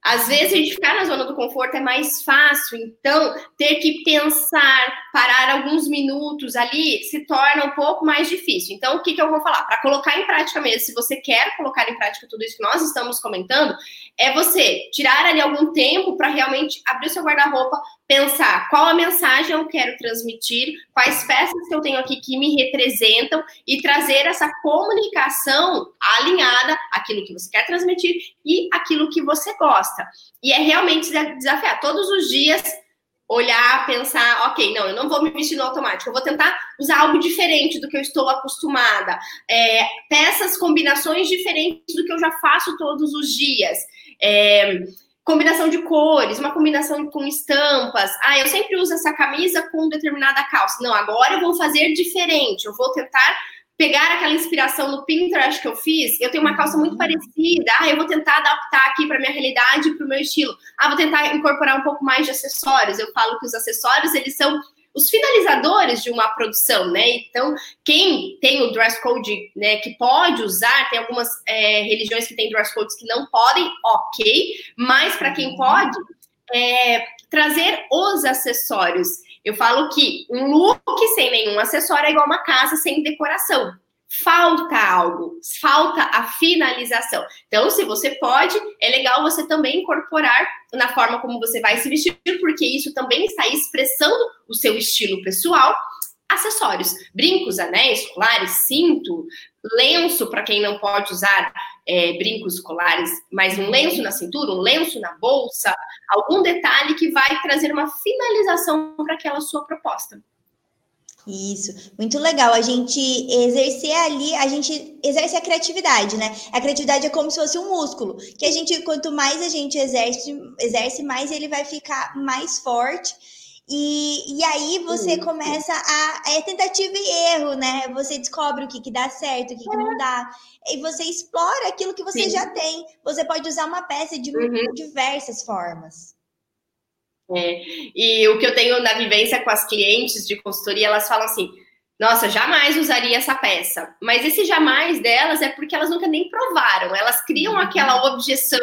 Às vezes a gente ficar na zona do conforto é mais fácil, então ter que pensar, parar alguns minutos ali se torna um pouco mais difícil. Então, o que, que eu vou falar? Para colocar em prática mesmo, se você quer colocar em prática tudo isso que nós estamos comentando, é você tirar ali algum tempo para realmente abrir o seu guarda-roupa, pensar qual a mensagem eu quero transmitir, quais peças que eu tenho aqui que me representam e trazer essa comunicação alinhada àquilo que você quer transmitir e aquilo que você gosta. E é realmente desafiar todos os dias olhar, pensar, ok, não, eu não vou me vestir no automático, eu vou tentar usar algo diferente do que eu estou acostumada, é, peças, combinações diferentes do que eu já faço todos os dias. É, combinação de cores, uma combinação com estampas. Ah, eu sempre uso essa camisa com determinada calça. Não, agora eu vou fazer diferente. Eu vou tentar pegar aquela inspiração no Pinterest que eu fiz. Eu tenho uma calça muito parecida. Ah, eu vou tentar adaptar aqui para minha realidade para o meu estilo. Ah, vou tentar incorporar um pouco mais de acessórios. Eu falo que os acessórios, eles são os finalizadores de uma produção, né? Então, quem tem o dress code, né, que pode usar, tem algumas é, religiões que têm dress codes que não podem, ok, mas para quem pode, é, trazer os acessórios. Eu falo que um look sem nenhum acessório é igual uma casa sem decoração. falta algo, falta a finalização. Então, se você pode, é legal você também incorporar na forma como você vai se vestir, porque isso também está expressando o seu estilo pessoal. Acessórios, brincos, anéis, colares, cinto, lenço para quem não pode usar é, brincos colares, mas um lenço na cintura, um lenço na bolsa, algum detalhe que vai trazer uma finalização para aquela sua proposta. Isso, muito legal. A gente exercer ali, a gente exerce a criatividade, né? A criatividade é como se fosse um músculo, que a gente, quanto mais a gente exerce, exerce mais ele vai ficar mais forte. E, e aí você Isso. começa a. É tentativa e erro, né? Você descobre o que, que dá certo, o que, que não dá. E você explora aquilo que você Sim. já tem. Você pode usar uma peça de uhum. diversas formas. É, e o que eu tenho na vivência com as clientes de consultoria, elas falam assim: nossa, jamais usaria essa peça. Mas esse jamais delas é porque elas nunca nem provaram. Elas criam uhum. aquela objeção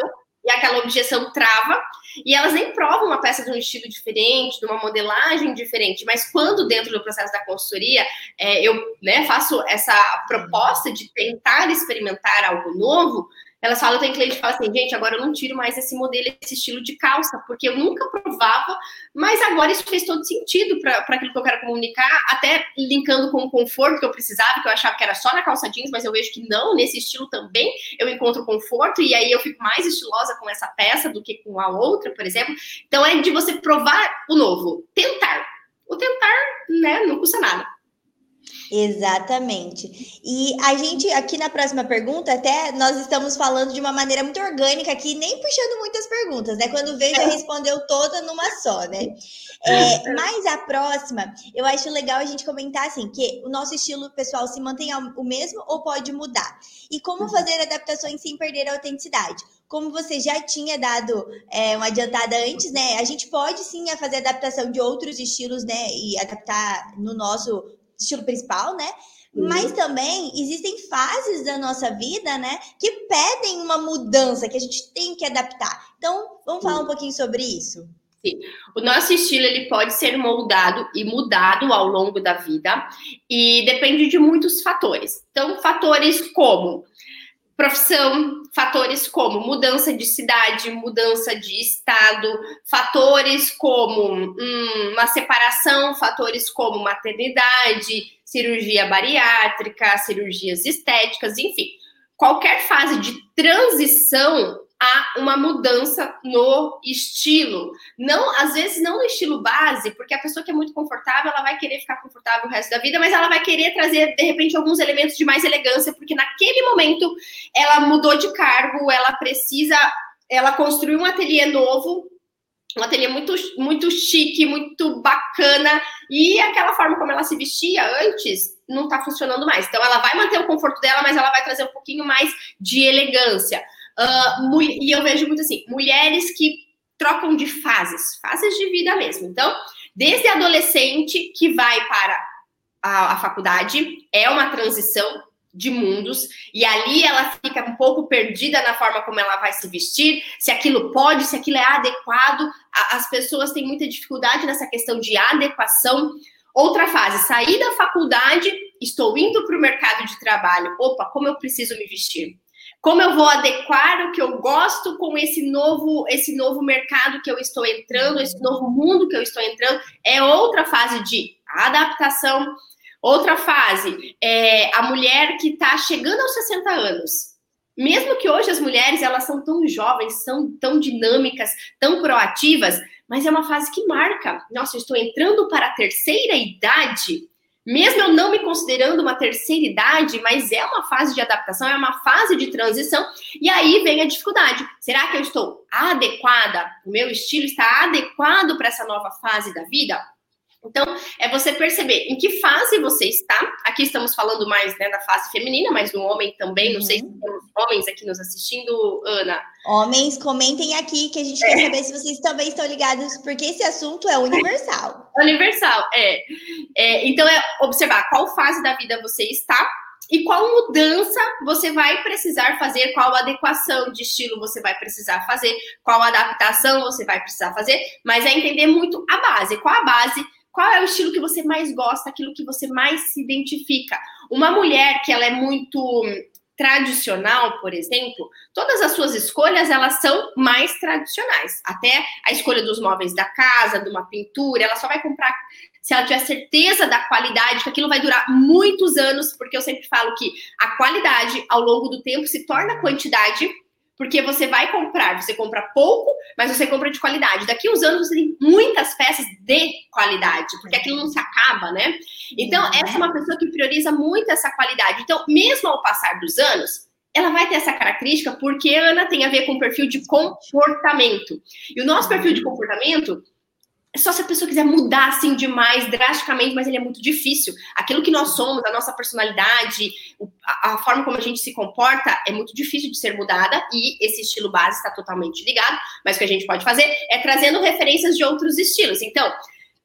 e aquela objeção trava, e elas nem provam uma peça de um estilo diferente, de uma modelagem diferente. Mas quando dentro do processo da consultoria é, eu né, faço essa proposta de tentar experimentar algo novo, elas falam, tem cliente que fala assim, gente, agora eu não tiro mais esse modelo, esse estilo de calça, porque eu nunca provava, mas agora isso fez todo sentido para aquilo que eu quero comunicar, até linkando com o conforto que eu precisava, que eu achava que era só na calça jeans, mas eu vejo que não, nesse estilo também eu encontro conforto, e aí eu fico mais estilosa com essa peça do que com a outra, por exemplo. Então é de você provar o novo, tentar. O tentar, né, não custa nada. Exatamente. E a gente, aqui na próxima pergunta, até nós estamos falando de uma maneira muito orgânica aqui, nem puxando muitas perguntas, né? Quando veio, já é. respondeu toda numa só, né? É, mas a próxima, eu acho legal a gente comentar assim, que o nosso estilo pessoal se mantém o mesmo ou pode mudar? E como uhum. fazer adaptações sem perder a autenticidade? Como você já tinha dado é, uma adiantada antes, né? A gente pode sim fazer adaptação de outros estilos, né? E adaptar no nosso estilo principal, né? Uhum. Mas também existem fases da nossa vida, né, que pedem uma mudança, que a gente tem que adaptar. Então, vamos falar um pouquinho sobre isso. Sim. O nosso estilo ele pode ser moldado e mudado ao longo da vida e depende de muitos fatores. Então, fatores como profissão, fatores como mudança de cidade, mudança de estado, fatores como hum, uma separação, fatores como maternidade, cirurgia bariátrica, cirurgias estéticas, enfim, qualquer fase de transição há uma mudança no estilo. Não, às vezes não no estilo base, porque a pessoa que é muito confortável, ela vai querer ficar confortável o resto da vida, mas ela vai querer trazer de repente alguns elementos de mais elegância, porque naquele momento ela mudou de cargo, ela precisa, ela construiu um ateliê novo, um ateliê muito muito chique, muito bacana, e aquela forma como ela se vestia antes não está funcionando mais. Então ela vai manter o conforto dela, mas ela vai trazer um pouquinho mais de elegância. Uh, e eu vejo muito assim, mulheres que trocam de fases, fases de vida mesmo. Então, desde adolescente que vai para a, a faculdade, é uma transição de mundos, e ali ela fica um pouco perdida na forma como ela vai se vestir, se aquilo pode, se aquilo é adequado. As pessoas têm muita dificuldade nessa questão de adequação. Outra fase, sair da faculdade, estou indo para o mercado de trabalho. Opa, como eu preciso me vestir? Como eu vou adequar o que eu gosto com esse novo, esse novo mercado que eu estou entrando, esse novo mundo que eu estou entrando? É outra fase de adaptação. Outra fase é a mulher que está chegando aos 60 anos. Mesmo que hoje as mulheres elas são tão jovens, são tão dinâmicas, tão proativas, mas é uma fase que marca. Nossa, eu estou entrando para a terceira idade mesmo eu não me considerando uma terceira idade, mas é uma fase de adaptação, é uma fase de transição, e aí vem a dificuldade. Será que eu estou adequada? O meu estilo está adequado para essa nova fase da vida? Então, é você perceber em que fase você está. Aqui estamos falando mais né, da fase feminina, mas do homem também. Não sei se uhum. temos homens aqui nos assistindo, Ana. Homens, comentem aqui que a gente é. quer saber se vocês também estão ligados, porque esse assunto é universal. Universal, é. é. Então, é observar qual fase da vida você está e qual mudança você vai precisar fazer, qual adequação de estilo você vai precisar fazer, qual adaptação você vai precisar fazer, mas é entender muito a base. Qual a base qual é o estilo que você mais gosta, aquilo que você mais se identifica. Uma mulher que ela é muito tradicional, por exemplo, todas as suas escolhas elas são mais tradicionais. Até a escolha dos móveis da casa, de uma pintura, ela só vai comprar se ela tiver certeza da qualidade, que aquilo vai durar muitos anos, porque eu sempre falo que a qualidade ao longo do tempo se torna quantidade porque você vai comprar, você compra pouco, mas você compra de qualidade. Daqui uns anos você tem muitas peças de qualidade, porque aquilo não se acaba, né? Então, essa é uma pessoa que prioriza muito essa qualidade. Então, mesmo ao passar dos anos, ela vai ter essa característica porque Ana tem a ver com o perfil de comportamento. E o nosso perfil de comportamento só se a pessoa quiser mudar assim demais, drasticamente, mas ele é muito difícil. Aquilo que nós somos, a nossa personalidade, a, a, forma como a gente se comporta é muito difícil de ser mudada e esse estilo base está totalmente ligado. Mas o que a gente pode fazer é trazendo referências de outros estilos. Então,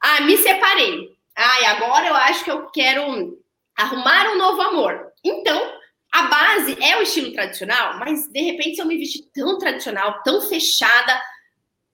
ah, me separei. Ah, e agora eu acho que eu quero arrumar um novo amor. Então, a base é o estilo tradicional, mas de repente se eu me vestir tão tradicional, tão fechada,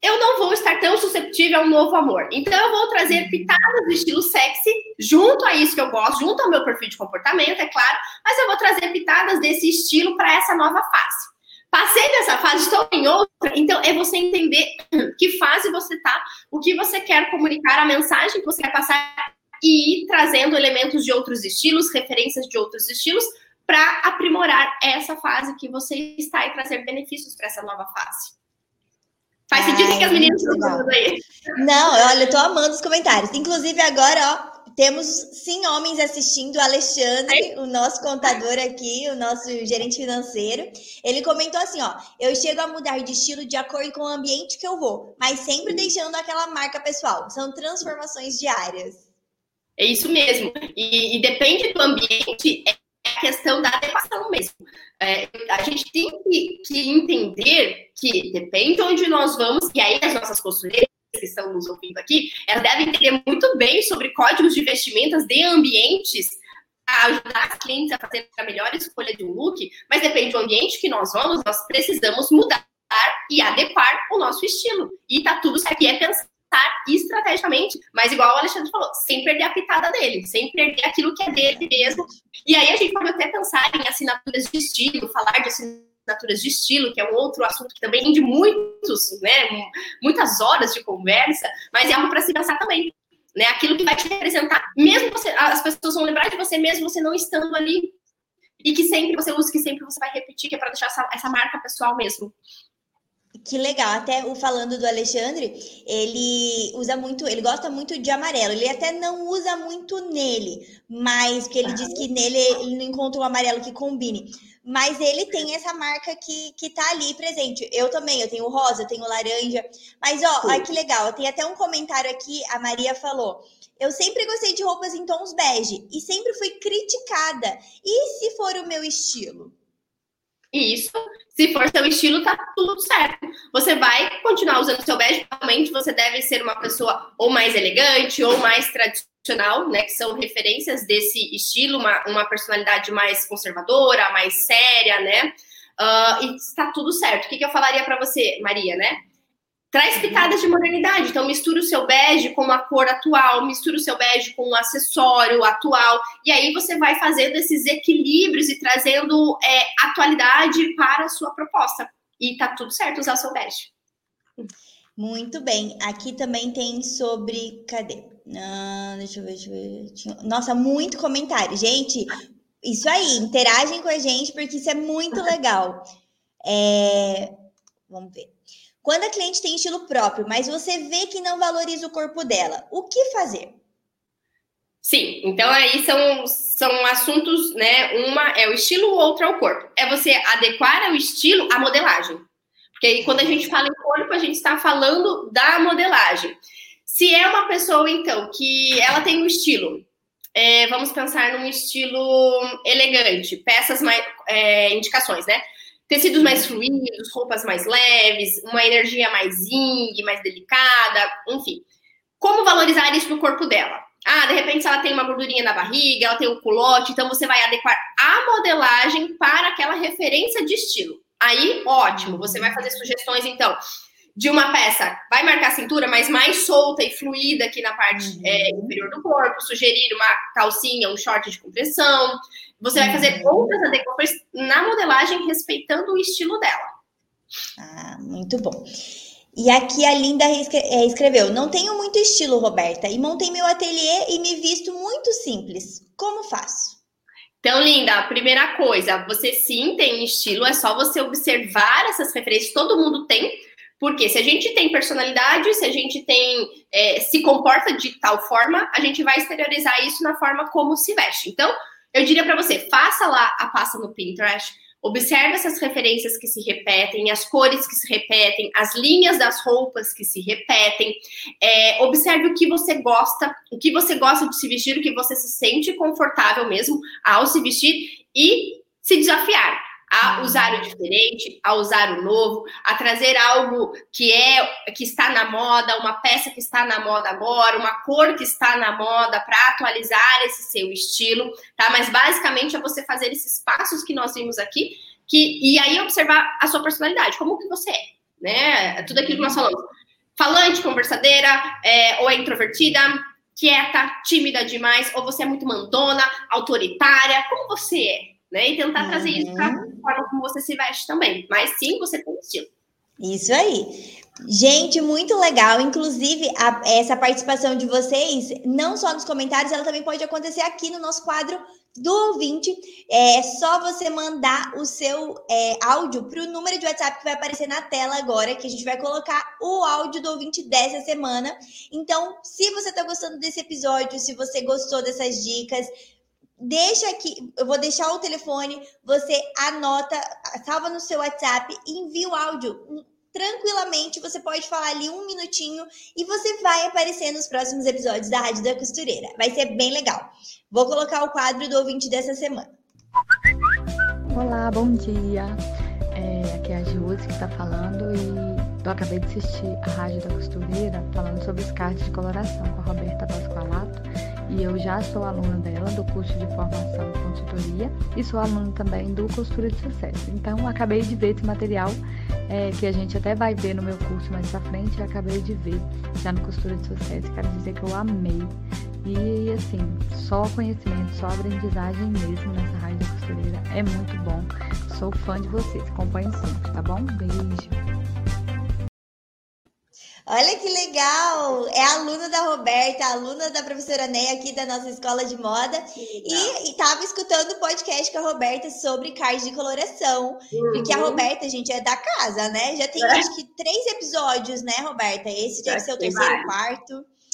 eu não vou estar tão susceptível a um novo amor. Então, eu vou trazer pitadas do estilo sexy, junto a isso que eu gosto, junto ao meu perfil de comportamento, é claro, mas eu vou trazer pitadas desse estilo para essa nova fase. Passei dessa fase, estou em outra, então é você entender que fase você está, o que você quer comunicar, a mensagem que você quer passar e ir trazendo elementos de outros estilos, referências de outros estilos, para aprimorar essa fase que você está e trazer benefícios para essa nova fase. Faz sentido que as meninas estão aí. Não, olha, eu tô amando os comentários. Inclusive, agora, ó, temos sim homens assistindo. O Alexandre, o nosso contador aqui, o nosso gerente financeiro. Ele comentou assim: ó, eu chego a mudar de estilo de acordo com o ambiente que eu vou, mas sempre deixando aquela marca pessoal. São transformações diárias. É isso mesmo. E, e depende do ambiente, é a questão da adequação mesmo. É, a gente tem que, que, entender que depende de onde nós vamos, e aí as nossas costureiras que estão nos ouvindo aqui, elas devem entender muito bem sobre códigos de vestimentas de ambientes a ajudar as clientes a fazer a melhor escolha de um look, mas depende do ambiente que nós vamos, nós precisamos mudar e adequar o nosso estilo. E tá tudo certo. E é pensar estrategicamente, mas igual o Alexandre falou, sem perder a pitada dele, sem perder aquilo que é dele mesmo. E aí a gente pode até pensar em assinaturas de estilo, falar de assinaturas de estilo, que é um outro assunto que também rende muitos, né, muitas horas de conversa, mas é algo para se pensar também. Né, aquilo que vai te representar, mesmo você, as pessoas vão lembrar de você mesmo você não estando ali, e que sempre você usa, que sempre você vai repetir, que é para deixar essa, essa marca pessoal mesmo. Que legal, até o falando do Alexandre, ele usa muito, ele gosta muito de amarelo. Ele até não usa muito nele, mas que ele ah. diz que nele ele não encontra um amarelo que combine. Mas ele tem essa marca que, que tá ali presente. Eu também, eu tenho rosa, eu tenho laranja. Mas ó, olha que legal, tem até um comentário aqui, a Maria falou: "Eu sempre gostei de roupas em tons bege e sempre fui criticada. E se for o meu estilo?" Isso, se for seu estilo, tá tudo certo. Você vai continuar usando seu bege, realmente você deve ser uma pessoa ou mais elegante ou mais tradicional, né? Que são referências desse estilo, uma, uma personalidade mais conservadora, mais séria, né? Uh, e está tudo certo. O que, que eu falaria para você, Maria, né? Traz pitadas de modernidade. Então, mistura o seu bege com a cor atual, mistura o seu bege com um acessório atual. E aí você vai fazendo esses equilíbrios e trazendo é, atualidade para a sua proposta. E tá tudo certo usar o seu bege. Muito bem. Aqui também tem sobre. Cadê? Não, deixa eu ver, deixa eu ver. Nossa, muito comentário. Gente, isso aí, interagem com a gente, porque isso é muito legal. É... Vamos ver. Quando a cliente tem estilo próprio, mas você vê que não valoriza o corpo dela, o que fazer? Sim, então aí são, são assuntos, né? Uma é o estilo, o outro é o corpo. É você adequar ao estilo a modelagem. Porque aí, quando a gente fala em corpo, a gente está falando da modelagem. Se é uma pessoa, então, que ela tem um estilo, é, vamos pensar num estilo elegante, peças mais. É, indicações, né? Tecidos mais fluidos, roupas mais leves, uma energia mais yin, mais delicada, enfim. Como valorizar isso no corpo dela? Ah, de repente, se ela tem uma gordurinha na barriga, ela tem um culote, então você vai adequar a modelagem para aquela referência de estilo. Aí, ótimo, você vai fazer sugestões, então, de uma peça vai marcar a cintura, mas mais solta e fluida aqui na parte uhum. é, inferior do corpo, sugerir uma calcinha, um short de compressão. Você vai fazer uhum. outras adequações na modelagem, respeitando o estilo dela. Ah, muito bom. E aqui a Linda é, escreveu: Não tenho muito estilo, Roberta, e montei meu ateliê e me visto muito simples. Como faço? Então, Linda, a primeira coisa, você sim tem estilo, é só você observar essas referências, todo mundo tem, porque se a gente tem personalidade, se a gente tem é, se comporta de tal forma, a gente vai exteriorizar isso na forma como se veste. Então, eu diria para você, faça lá a pasta no Pinterest, observe essas referências que se repetem, as cores que se repetem, as linhas das roupas que se repetem. É, observe o que você gosta, o que você gosta de se vestir, o que você se sente confortável mesmo ao se vestir e se desafiar a usar o diferente, a usar o novo, a trazer algo que é que está na moda, uma peça que está na moda agora, uma cor que está na moda para atualizar esse seu estilo, tá? Mas basicamente é você fazer esses passos que nós vimos aqui, que e aí observar a sua personalidade, como que você é, né? Tudo aquilo que nós falamos. Falante, conversadeira, é, ou é introvertida, quieta, tímida demais, ou você é muito mandona, autoritária, como você é? né? E tentar uhum. trazer isso para uhum. Forma como você se veste também. Mas sim, você tem estilo. Isso aí. Gente, muito legal. Inclusive, a, essa participação de vocês, não só nos comentários, ela também pode acontecer aqui no nosso quadro do ouvinte. É só você mandar o seu é, áudio para o número de WhatsApp que vai aparecer na tela agora, que a gente vai colocar o áudio do ouvinte dessa semana. Então, se você está gostando desse episódio, se você gostou dessas dicas, deixa aqui, eu vou deixar o telefone, você anota, salva no seu WhatsApp e envia o áudio. Tranquilamente, você pode falar ali um minutinho e você vai aparecer nos próximos episódios da Rádio da Costureira. Vai ser bem legal. Vou colocar o quadro do ouvinte dessa semana. Olá, bom dia. É, aqui é a Josi que está falando e eu acabei de assistir a Rádio da Costureira falando sobre os cards de coloração com a Roberta Pascoalato e eu já sou aluna dela do curso de formação e consultoria e sou aluna também do Costura de Sucesso. Então, acabei de ver esse material é, que a gente até vai ver no meu curso mais pra frente, acabei de ver já no Costura de Sucesso. Quero dizer que eu amei. E assim, só conhecimento, só aprendizagem mesmo nessa rádio costureira. É muito bom. Sou fã de vocês. Acompanhe sempre, tá bom? Beijo. Olha que legal! É aluna da Roberta, aluna da professora Neia aqui da nossa escola de moda. E estava escutando o podcast com a Roberta sobre cards de coloração. Uhum. Porque a Roberta, gente, é da casa, né? Já tem é. acho que três episódios, né, Roberta? Esse deve ser o terceiro, quarto.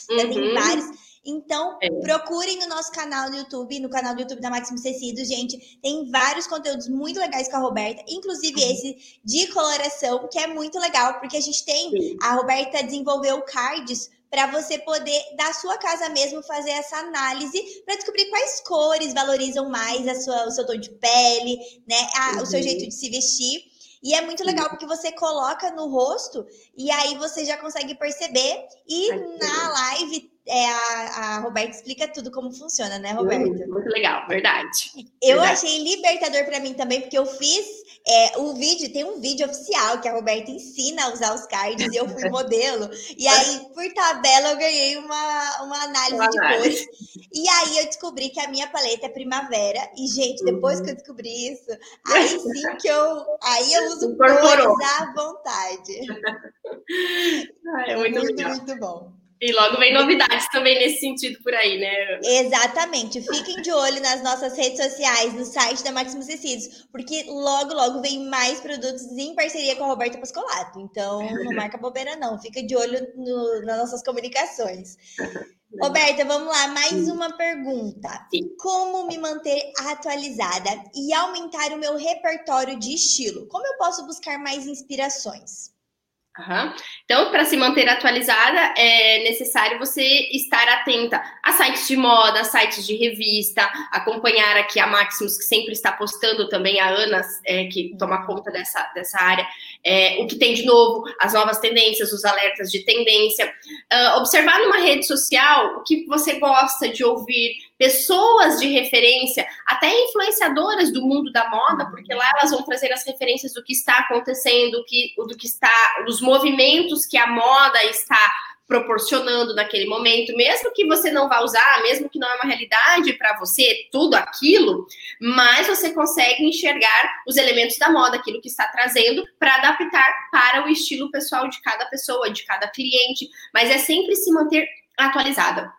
Uhum. Já tem uhum. vários. Então, é. procurem no nosso canal no YouTube, no canal do YouTube da Máximo Tecidos, gente. Tem vários conteúdos muito legais com a Roberta, inclusive uhum. esse de coloração, que é muito legal, porque a gente tem. Sim. A Roberta desenvolveu cards para você poder, da sua casa mesmo, fazer essa análise para descobrir quais cores valorizam mais a sua, o seu tom de pele, né? A, uhum. O seu uhum. jeito de se vestir. E é muito legal porque você coloca no rosto e aí você já consegue perceber. E na live é, a, a Roberta explica tudo como funciona, né, Roberta? Muito, muito legal, verdade. Eu verdade. achei libertador para mim também, porque eu fiz é, o vídeo, tem um vídeo oficial que a Roberta ensina a usar os cards e eu fui modelo. E aí, por tabela, eu ganhei uma, uma análise uma de cores. E aí eu descobri que a minha paleta é primavera. E, gente, depois uhum. que eu descobri isso, aí sim que eu. Aí eu uso cores à vontade. Ah, é muito, muito, muito bom. E logo vem novidades também nesse sentido por aí, né? Exatamente. Fiquem de olho nas nossas redes sociais, no site da Maximus Tecidos, porque logo, logo vem mais produtos em parceria com a Roberta Pascolato. Então, não marca bobeira, não. Fica de olho no, nas nossas comunicações. Roberta, vamos lá, mais Sim. uma pergunta. Sim. Como me manter atualizada e aumentar o meu repertório de estilo? Como eu posso buscar mais inspirações? Uhum. Então, para se manter atualizada, é necessário você estar atenta a sites de moda, a sites de revista, acompanhar aqui a Maximus, que sempre está postando também, a Ana, é, que toma conta dessa, dessa área, é, o que tem de novo, as novas tendências, os alertas de tendência. Uh, observar numa rede social o que você gosta de ouvir, pessoas de referência, até influenciadoras do mundo da moda, porque lá elas vão trazer as referências do que está acontecendo, do que, do que está, dos movimentos que a moda está proporcionando naquele momento, mesmo que você não vá usar, mesmo que não é uma realidade para você, tudo aquilo, mas você consegue enxergar os elementos da moda, aquilo que está trazendo, para adaptar para o estilo pessoal de cada pessoa, de cada cliente, mas é sempre se manter atualizada.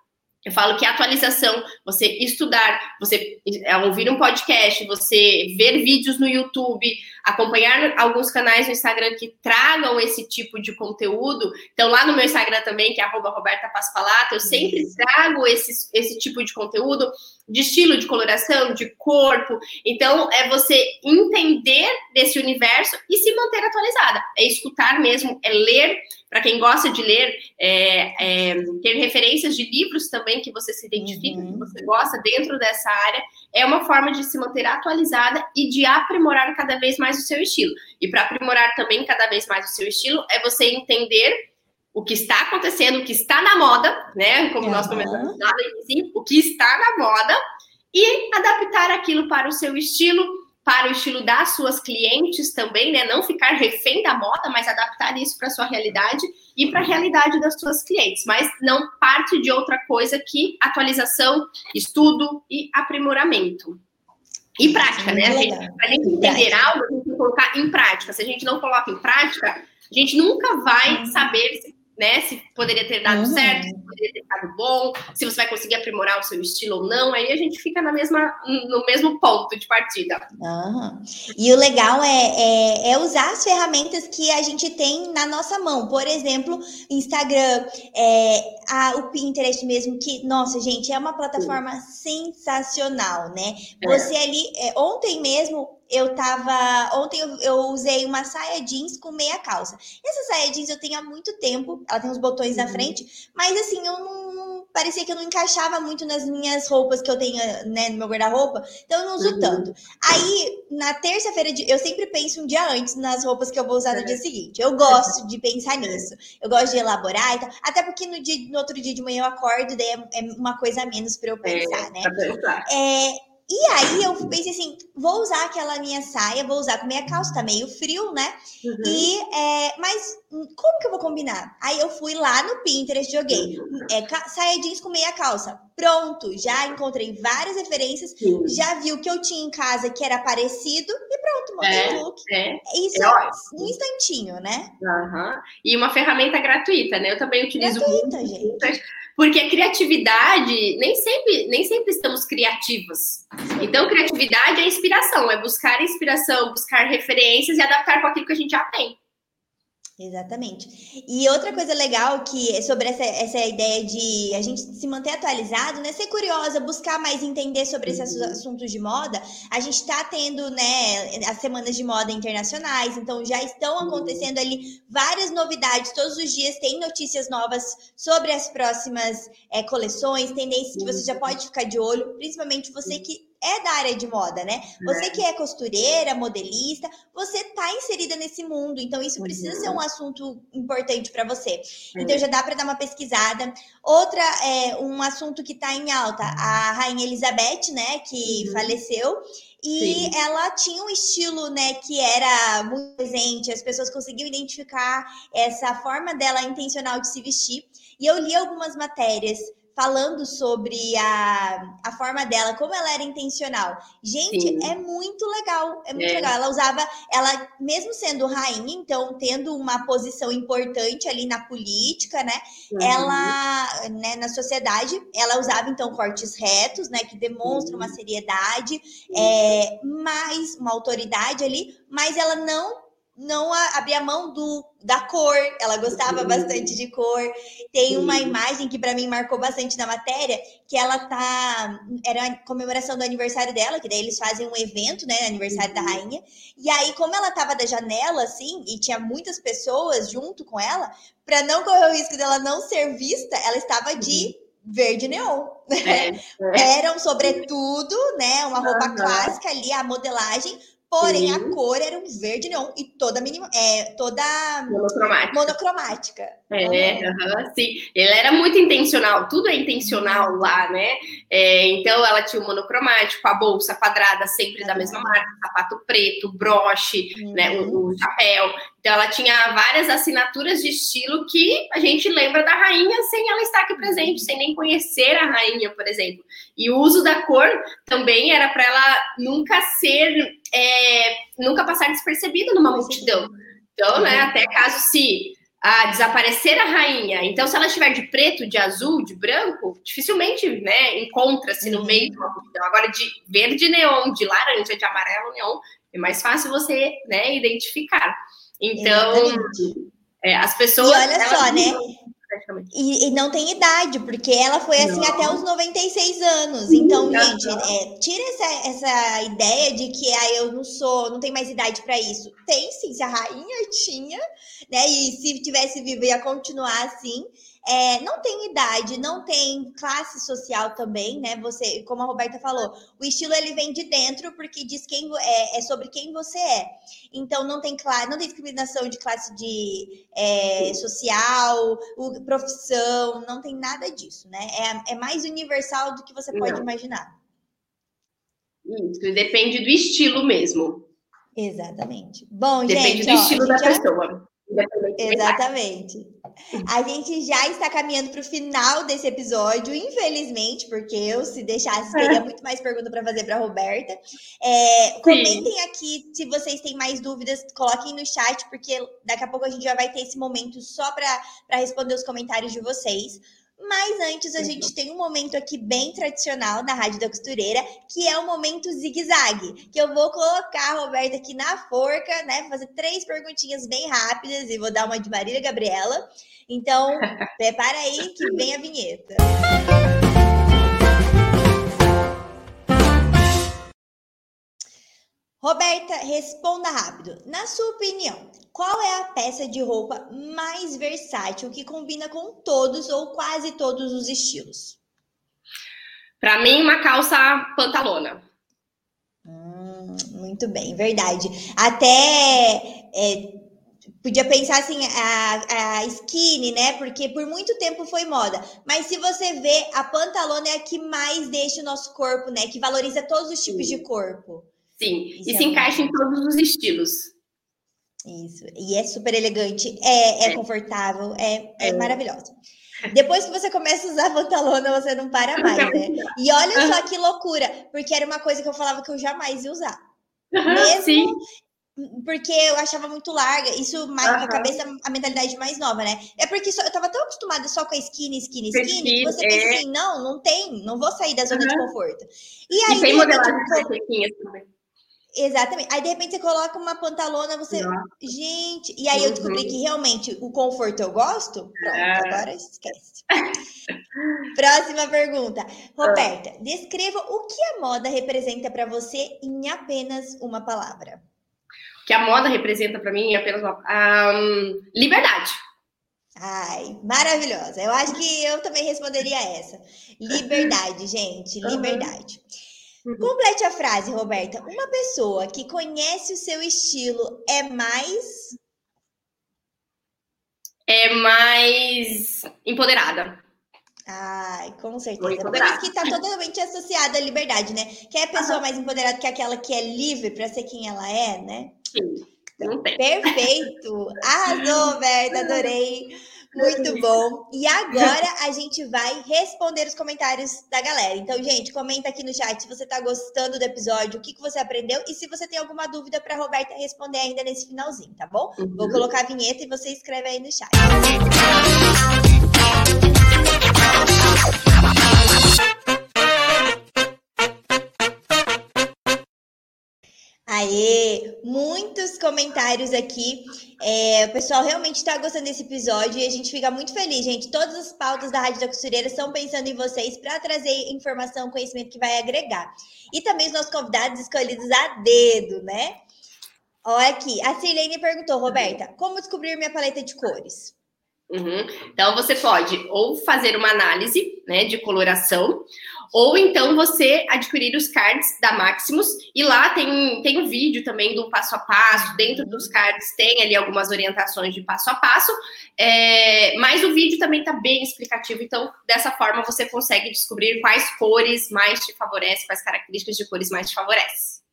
Eu falo que atualização, você estudar, você é, ouvir um podcast, você ver vídeos no YouTube, acompanhar alguns canais no Instagram que tragam esse tipo de conteúdo. Então, lá no meu Instagram também, que é Roberta Paspalato, eu sempre trago esse, esse tipo de conteúdo de estilo, de coloração, de corpo. Então, é você entender desse universo e se manter atualizada. É escutar mesmo, é ler. Para quem gosta de ler, é, é, ter referências de livros também que você se identifica, uhum. que você gosta dentro dessa área, é uma forma de se manter atualizada e de aprimorar cada vez mais o seu estilo. E para aprimorar também cada vez mais o seu estilo, é você entender o que está acontecendo, o que está na moda, né? Como uhum. nós começamos lá no o que está na moda, e adaptar aquilo para o seu estilo, para o estilo das suas clientes também, né? Não ficar refém da moda, mas adaptar isso para a sua realidade e para a realidade das suas clientes. Mas não parte de outra coisa que atualização, estudo e aprimoramento. E prática, né? Para a gente entender algo, a gente tem que colocar em prática. Se a gente não coloca em prática, a gente nunca vai uhum. saber se né? Se poderia ter dado uhum. certo, se poderia ter dado bom, se você vai conseguir aprimorar o seu estilo ou não, aí a gente fica na mesma, no mesmo ponto de partida. Uhum. E o legal é, é, é, usar as ferramentas que a gente tem na nossa mão. Por exemplo, Instagram, é, a, o Pinterest mesmo, que, nossa, gente, é uma plataforma Sim. sensacional, né? É. Você ali, é, ontem mesmo, eu tava. Ontem eu, eu, usei uma saia jeans com meia calça. Essa saia jeans eu tenho há muito tempo, ela tem uns botões uhum. na frente, mas assim, eu não, não, Parecia que eu não encaixava muito nas minhas roupas que eu tenho, né, no meu guarda-roupa, então eu não uso uhum. tanto. Aí, na terça-feira, eu sempre penso um dia antes nas roupas que eu vou usar no dia seguinte. Eu gosto de pensar nisso. Eu gosto de elaborar e tal. Até porque no, dia, no outro dia de manhã eu acordo, daí é, é uma coisa a menos para eu pensar, é, né? É, e aí eu pensei assim, vou usar aquela minha saia, vou usar com meia calça, tá meio frio, né? Uhum. E, é, mas como que eu vou combinar? Aí eu fui lá no Pinterest, joguei é, saia jeans com meia calça. Pronto, já encontrei várias referências, Sim. já vi o que eu tinha em casa que era parecido e pronto, montei é, o look. É, Isso é, é um instantinho, né? Uhum. E uma ferramenta gratuita, né? Eu também utilizo gratuita, muito. Gente. Porque a criatividade, nem sempre, nem sempre estamos criativos. Então, criatividade é inspiração, é buscar inspiração, buscar referências e adaptar com aquilo que a gente já tem. Exatamente. E outra coisa legal que é sobre essa, essa ideia de a gente se manter atualizado, né? Ser curiosa, buscar mais entender sobre esses uhum. assuntos de moda. A gente está tendo, né, as semanas de moda internacionais, então já estão uhum. acontecendo ali várias novidades. Todos os dias tem notícias novas sobre as próximas é, coleções, tendências que você já pode ficar de olho, principalmente você que é da área de moda, né? Você é. que é costureira, modelista, você tá inserida nesse mundo, então isso precisa uhum. ser um assunto importante para você. Então já dá para dar uma pesquisada. Outra é um assunto que tá em alta, a rainha Elizabeth, né, que uhum. faleceu. E Sim. ela tinha um estilo, né, que era muito presente, as pessoas conseguiam identificar essa forma dela intencional de se vestir. E eu li algumas matérias falando sobre a, a forma dela, como ela era intencional. Gente, Sim. é muito legal, é muito é. legal. Ela usava, ela mesmo sendo rainha, então tendo uma posição importante ali na política, né? Uhum. Ela, né, na sociedade, ela usava então cortes retos, né, que demonstram uhum. uma seriedade, uhum. é, mais uma autoridade ali, mas ela não não abria mão do, da cor, ela gostava bastante de cor. Tem uma imagem que para mim marcou bastante na matéria, que ela tá era a comemoração do aniversário dela, que daí eles fazem um evento, né, aniversário da uhum. rainha. E aí como ela tava da janela assim, e tinha muitas pessoas junto com ela, para não correr o risco dela não ser vista, ela estava de uhum. verde neon. É, é. Era um sobretudo, né, uma roupa uhum. clássica ali, a modelagem Porém, a cor era um verde neon e toda mínima, é, toda monocromática. monocromática. É, sim. Ele era muito intencional, tudo é intencional uhum. lá, né? É, então ela tinha o monocromático, a bolsa quadrada sempre da mesma marca, sapato preto, broche, uhum. né? O, o, chapéu. Então ela tinha várias assinaturas de estilo que a gente lembra da rainha sem ela estar aqui presente, sem nem conhecer a rainha, por exemplo. E o uso da cor também era para ela nunca ser, é, nunca passar despercebida numa multidão. Então, né, uhum. até caso se a desaparecer a rainha. Então, se ela estiver de preto, de azul, de branco, dificilmente né, encontra-se no uhum. meio de uma multidão. Agora, de verde neon, de laranja, de amarelo neon, é mais fácil você né, identificar. Então, é, as pessoas. E olha só, né? E, e, não tem idade, porque ela foi assim não. até os 96 anos. Então, gente, é, tira essa, essa ideia de que ah, eu não sou, não tenho mais idade para isso. Tem sim, se a rainha tinha, né? E se tivesse vivo, ia continuar assim. É, não tem idade, não tem classe social também, né? Você, como a Roberta falou, o estilo ele vem de dentro porque diz quem é, é sobre quem você é. Então não tem classe, não tem discriminação de classe de é, social, o, profissão, não tem nada disso, né? É, é mais universal do que você pode não. imaginar. Isso, depende do estilo mesmo. Exatamente. Bom, depende gente, do ó, estilo da pessoa. Exatamente. A gente já está caminhando para o final desse episódio, infelizmente, porque eu, se deixasse, teria muito mais pergunta para fazer para a Roberta. É, comentem aqui se vocês têm mais dúvidas, coloquem no chat, porque daqui a pouco a gente já vai ter esse momento só para responder os comentários de vocês. Mas antes a gente tem um momento aqui bem tradicional na Rádio da Costureira, que é o momento zigue-zague, que eu vou colocar a Roberta aqui na forca, né? Fazer três perguntinhas bem rápidas e vou dar uma de Marília Gabriela. Então, prepara aí que vem a vinheta. Roberta, responda rápido. Na sua opinião, qual é a peça de roupa mais versátil que combina com todos ou quase todos os estilos? Para mim, uma calça pantalona. Hum, muito bem, verdade. Até é, podia pensar assim, a, a skinny, né? Porque por muito tempo foi moda. Mas se você vê, a pantalona é a que mais deixa o nosso corpo, né? Que valoriza todos os tipos Sim. de corpo. Sim, e é se encaixa em todos os estilos. Isso. E é super elegante, é, é, é. confortável, é, é, é maravilhoso. Depois que você começa a usar pantalona, você não para mais, né? E olha só que loucura, porque era uma coisa que eu falava que eu jamais ia usar. Mesmo Sim. porque eu achava muito larga, isso mais uhum. a cabeça, a mentalidade mais nova, né? É porque só, eu tava tão acostumada só com a skinny, skinny, skinny, que você é. pensa assim, não, não tem, não vou sair da zona uhum. de conforto. E aí, e tem modelagem tipo, também. Exatamente. Aí, de repente, você coloca uma pantalona, você. Gente. E aí, eu descobri uhum. que realmente o conforto eu gosto. Pronto, é. agora esquece. Próxima pergunta. Roberta, ah. descreva o que a moda representa para você em apenas uma palavra. O que a moda representa para mim em apenas uma. Um, liberdade. Ai, maravilhosa. Eu acho que eu também responderia essa. Liberdade, gente. Liberdade. Uhum. Uhum. Complete a frase, Roberta. Uma pessoa que conhece o seu estilo é mais. É mais empoderada. Ai, com certeza. Por isso que está totalmente associada à liberdade, né? Que é a pessoa mais empoderada que aquela que é livre para ser quem ela é, né? Sim. Tem. Perfeito! Arrasou, Roberta, adorei. Muito bom. E agora a gente vai responder os comentários da galera. Então, gente, comenta aqui no chat se você está gostando do episódio, o que, que você aprendeu e se você tem alguma dúvida para Roberta responder ainda nesse finalzinho, tá bom? Uhum. Vou colocar a vinheta e você escreve aí no chat. Aê! Muitos comentários aqui. É, o pessoal realmente está gostando desse episódio e a gente fica muito feliz, gente. Todas as pautas da Rádio da Costureira estão pensando em vocês para trazer informação, conhecimento que vai agregar. E também os nossos convidados escolhidos a dedo, né? Olha aqui, a Silene perguntou, Roberta, como descobrir minha paleta de cores? Uhum. Então você pode ou fazer uma análise né, de coloração, ou então você adquirir os cards da Maximus, e lá tem, tem um vídeo também do passo a passo, dentro dos cards tem ali algumas orientações de passo a passo, é, mas o vídeo também está bem explicativo, então dessa forma você consegue descobrir quais cores mais te favorecem, quais características de cores mais te favorecem.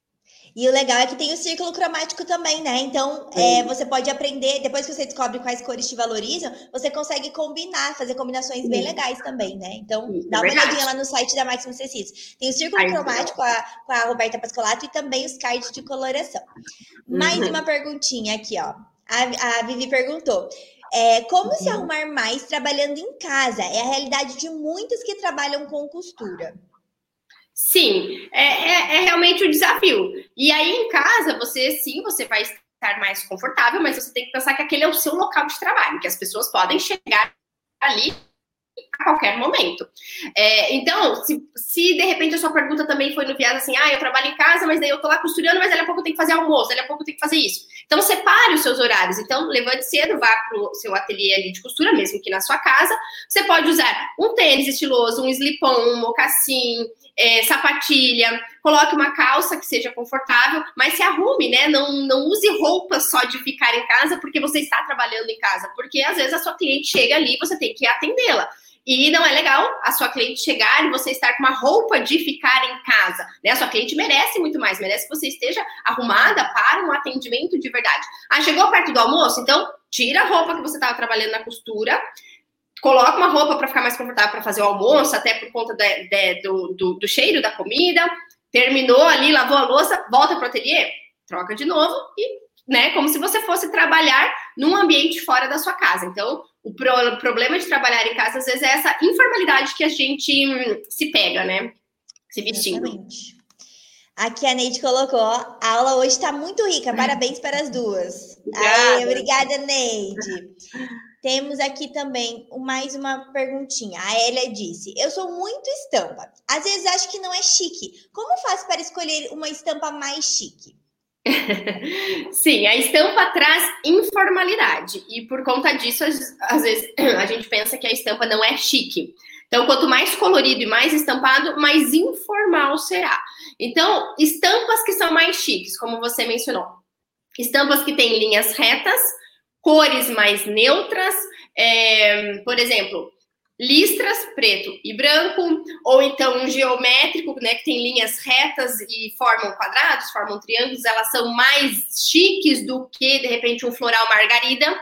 E o legal é que tem o círculo cromático também, né? Então, é, você pode aprender, depois que você descobre quais cores te valorizam, você consegue combinar, fazer combinações bem legais também, né? Então, Sim, dá é uma olhadinha lá no site da Maximus Tecidos. Tem o círculo Ai, cromático com a, com a Roberta Pascolato e também os cards de coloração. Mais uhum. uma perguntinha aqui, ó. A, a Vivi perguntou. É, como uhum. se arrumar mais trabalhando em casa? É a realidade de muitos que trabalham com costura. Sim, é, é, é realmente o desafio. E aí em casa, você sim, você vai estar mais confortável, mas você tem que pensar que aquele é o seu local de trabalho, que as pessoas podem chegar ali a qualquer momento. É, então, se, se, de repente a sua pergunta também foi no viés assim, ah, eu trabalho em casa, mas daí eu tô lá costurando, mas daqui a pouco eu tenho que fazer almoço, daqui a pouco eu tenho que fazer isso. Então, separe os seus horários. Então, levante cedo, vá pro seu ateliê ali de costura, mesmo que na sua casa. Você pode usar um tênis estiloso, um slip-on, um mocassim, é, sapatilha, coloque uma calça que seja confortável, mas se arrume, né? Não, não use roupa só de ficar em casa porque você está trabalhando em casa, porque às vezes a sua cliente chega ali e você tem que atendê-la. E não é legal a sua cliente chegar e você estar com uma roupa de ficar em casa. Né? A sua cliente merece muito mais, merece que você esteja arrumada para um atendimento de verdade. Ah, chegou perto do almoço? Então, tira a roupa que você estava trabalhando na costura, coloca uma roupa para ficar mais confortável para fazer o almoço, até por conta de, de, do, do, do, cheiro da comida. Terminou ali, lavou a louça, volta para o ateliê, troca de novo e, né, como se você fosse trabalhar num ambiente fora da sua casa. Então, o, pro, o problema de trabalhar em casa, às vezes, é essa informalidade que a gente hum, se pega, né? Se vestindo. Exatamente. Aqui a Neide colocou, a aula hoje está muito rica, parabéns para as duas. Obrigada, Aê, obrigada Neide. Temos aqui também mais uma perguntinha. A Elia disse: Eu sou muito estampa. Às vezes acho que não é chique. Como faço para escolher uma estampa mais chique? Sim, a estampa traz informalidade e por conta disso, às vezes a gente pensa que a estampa não é chique. Então, quanto mais colorido e mais estampado, mais informal será. Então, estampas que são mais chiques, como você mencionou, estampas que têm linhas retas cores mais neutras, é, por exemplo, listras preto e branco, ou então um geométrico, né, que tem linhas retas e formam quadrados, formam triângulos, elas são mais chiques do que, de repente, um floral margarida.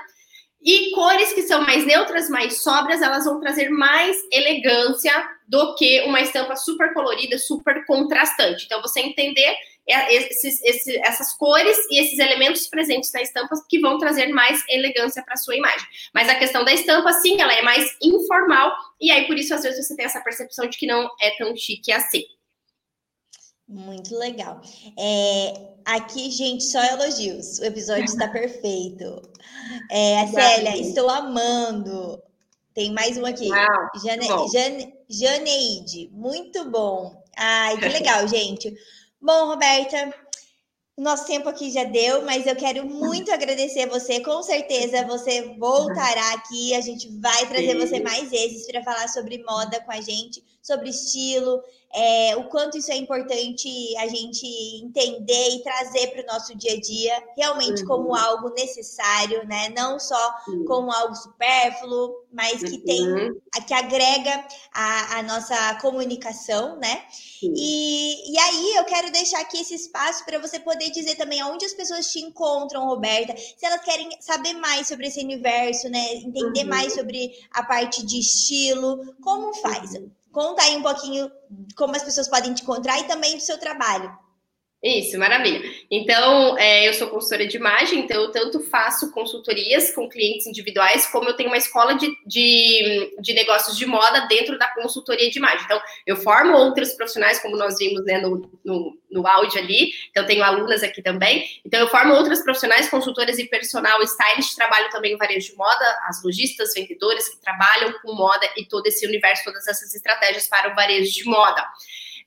E cores que são mais neutras, mais sóbrias, elas vão trazer mais elegância do que uma estampa super colorida, super contrastante. Então, você entender esses, esses, essas cores e esses elementos presentes na estampa que vão trazer mais elegância para sua imagem. Mas a questão da estampa, sim, ela é mais informal, e aí por isso às vezes você tem essa percepção de que não é tão chique assim. Muito legal. É, aqui, gente, só elogios. O episódio está perfeito. É, a Célia, estou amando. Tem mais um aqui. Jane, Jane, Janeide, muito bom. Ai, que legal, gente. Bom, Roberta, nosso tempo aqui já deu, mas eu quero muito agradecer você. Com certeza você voltará aqui. A gente vai trazer você mais vezes para falar sobre moda com a gente, sobre estilo, é, o quanto isso é importante a gente entender e trazer para o nosso dia a dia, realmente uhum. como algo necessário, né? Não só uhum. como algo supérfluo, mas que tem, uhum. que agrega a, a nossa comunicação, né? E, e aí eu quero deixar aqui esse espaço para você poder dizer também aonde as pessoas te encontram, Roberta, se elas querem saber mais sobre esse universo, né? Entender mais uhum. sobre a parte de estilo, como faz? Conta aí um pouquinho como as pessoas podem te encontrar e também do seu trabalho. Isso, maravilha. Então, é, eu sou consultora de imagem, então eu tanto faço consultorias com clientes individuais, como eu tenho uma escola de, de, de, negócios de moda dentro da consultoria de imagem. Então, eu formo outros profissionais, como nós vimos né, no, no, no áudio ali, então tenho alunas aqui também. Então, eu formo outras profissionais, consultoras e personal stylist, trabalho também em varejo de moda, as lojistas, vendedoras que trabalham com moda e todo esse universo, todas essas estratégias para o varejo de moda.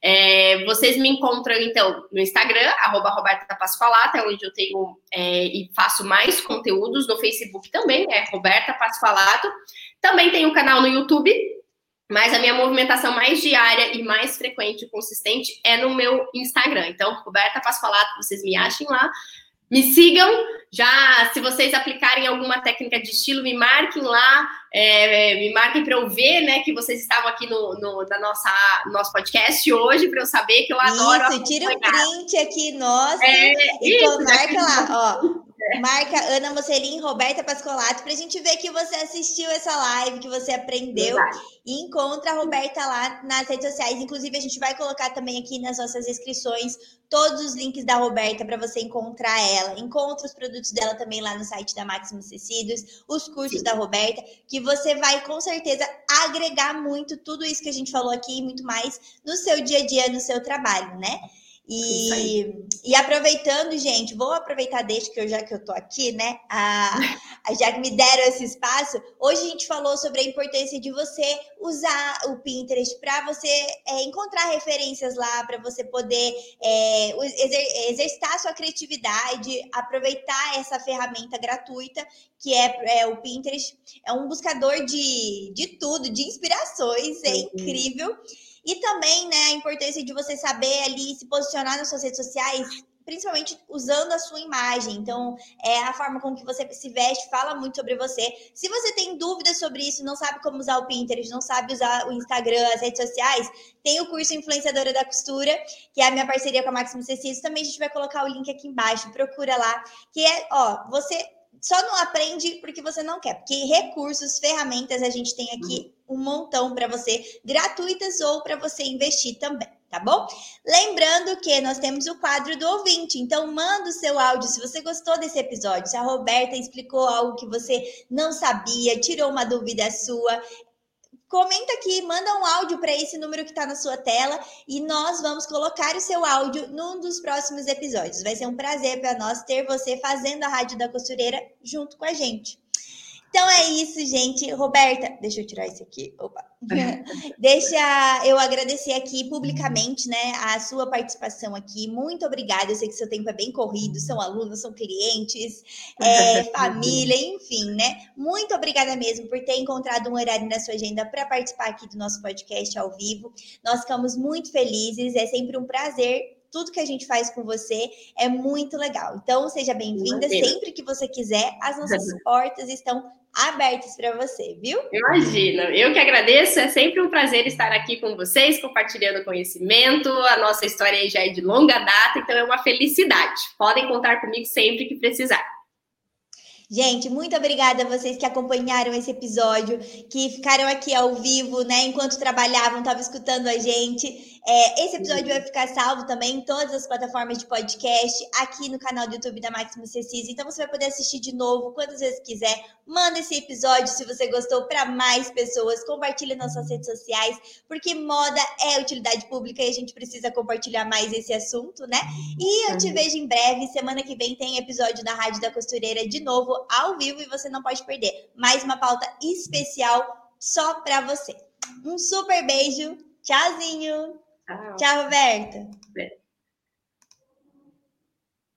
É, vocês me encontram, então, no Instagram, arroba Roberta Pascoalato, é onde eu tenho é, e faço mais conteúdos. No Facebook também, é Roberta Pascoalato. Também tem um canal no YouTube, Mas a minha movimentação mais diária e mais frequente e consistente é no meu Instagram. Então, Roberta Pascoalato, vocês me achem lá. Me sigam, já se vocês aplicarem alguma técnica de estilo, me marquem lá, é, me marquem para eu ver, né, que vocês estavam aqui no, no na nossa nosso podcast hoje para eu saber que eu adoro. Isso, tira um print aqui, nossa, é, e isso, marca lá, ó. Marca Ana Mocelin, Roberta Pascolato, para a gente ver que você assistiu essa live, que você aprendeu. Verdade. E encontra a Roberta lá nas redes sociais. Inclusive, a gente vai colocar também aqui nas nossas inscrições todos os links da Roberta para você encontrar ela. Encontra os produtos dela também lá no site da Maximus Tecidos, os cursos Sim. da Roberta, que você vai com certeza agregar muito tudo isso que a gente falou aqui e muito mais no seu dia a dia, no seu trabalho, né? E, e aproveitando, gente, vou aproveitar desde que eu já que eu tô aqui, né? A, a, já que me deram esse espaço, hoje a gente falou sobre a importância de você usar o Pinterest para você é, encontrar referências lá, para você poder é, exer, exercitar sua criatividade, aproveitar essa ferramenta gratuita que é, é, o Pinterest. É um buscador de, de tudo, de inspirações, é uhum. incrível. E também, né, a importância de você saber ali se posicionar nas suas redes sociais, principalmente usando a sua imagem. Então, é a forma com que você se veste fala muito sobre você. Se você tem dúvidas sobre isso, não sabe como usar o Pinterest, não sabe usar o Instagram, as redes sociais, tem o curso Influenciadora da Costura, que é a minha parceria com a Máximo Tecidos. Também a gente vai colocar o link aqui embaixo. Procura lá, que é, ó, você só não aprende porque você não quer, porque recursos, ferramentas a gente tem aqui um montão para você, gratuitas ou para você investir também, tá bom? Lembrando que nós temos o quadro do ouvinte, então manda o seu áudio se você gostou desse episódio, se a Roberta explicou algo que você não sabia, tirou uma dúvida sua, comenta aqui, manda um áudio para esse número que está na sua tela e nós vamos colocar o seu áudio num dos próximos episódios. Vai ser um prazer para nós ter você fazendo a Rádio da Costureira junto com a gente. Então é isso, gente. Roberta, deixa eu tirar isso aqui. Opa. deixa eu agradecer aqui publicamente, né, a sua participação aqui. Muito obrigada. Eu sei que seu tempo é bem corrido, são alunos, são clientes, é, família, enfim, né? Muito obrigada mesmo por ter encontrado um horário na sua agenda para participar aqui do nosso podcast ao vivo. Nós ficamos muito felizes. É sempre um prazer tudo que a gente faz com você é muito legal. Então, seja bem-vinda sempre que você quiser. As nossas portas estão abertas para você, viu? Imagina, eu que agradeço, é sempre um prazer estar aqui com vocês, compartilhando conhecimento, a nossa história já é de longa data, então é uma felicidade. Podem contar comigo sempre que precisar. Gente, muito obrigada a vocês que acompanharam esse episódio, que ficaram aqui ao vivo, né? Enquanto trabalhavam, estavam escutando a gente. É, esse episódio vai ficar salvo também em todas as plataformas de podcast, aqui no canal do YouTube da Máximo Cecis. Então você vai poder assistir de novo quantas vezes quiser. Manda esse episódio se você gostou para mais pessoas. Compartilha nas suas redes sociais, porque moda é utilidade pública e a gente precisa compartilhar mais esse assunto, né? E eu te vejo em breve. Semana que vem tem episódio da Rádio da Costureira de novo, ao vivo, e você não pode perder. Mais uma pauta especial só para você. Um super beijo. Tchauzinho! Tchau, Tchau Roberta.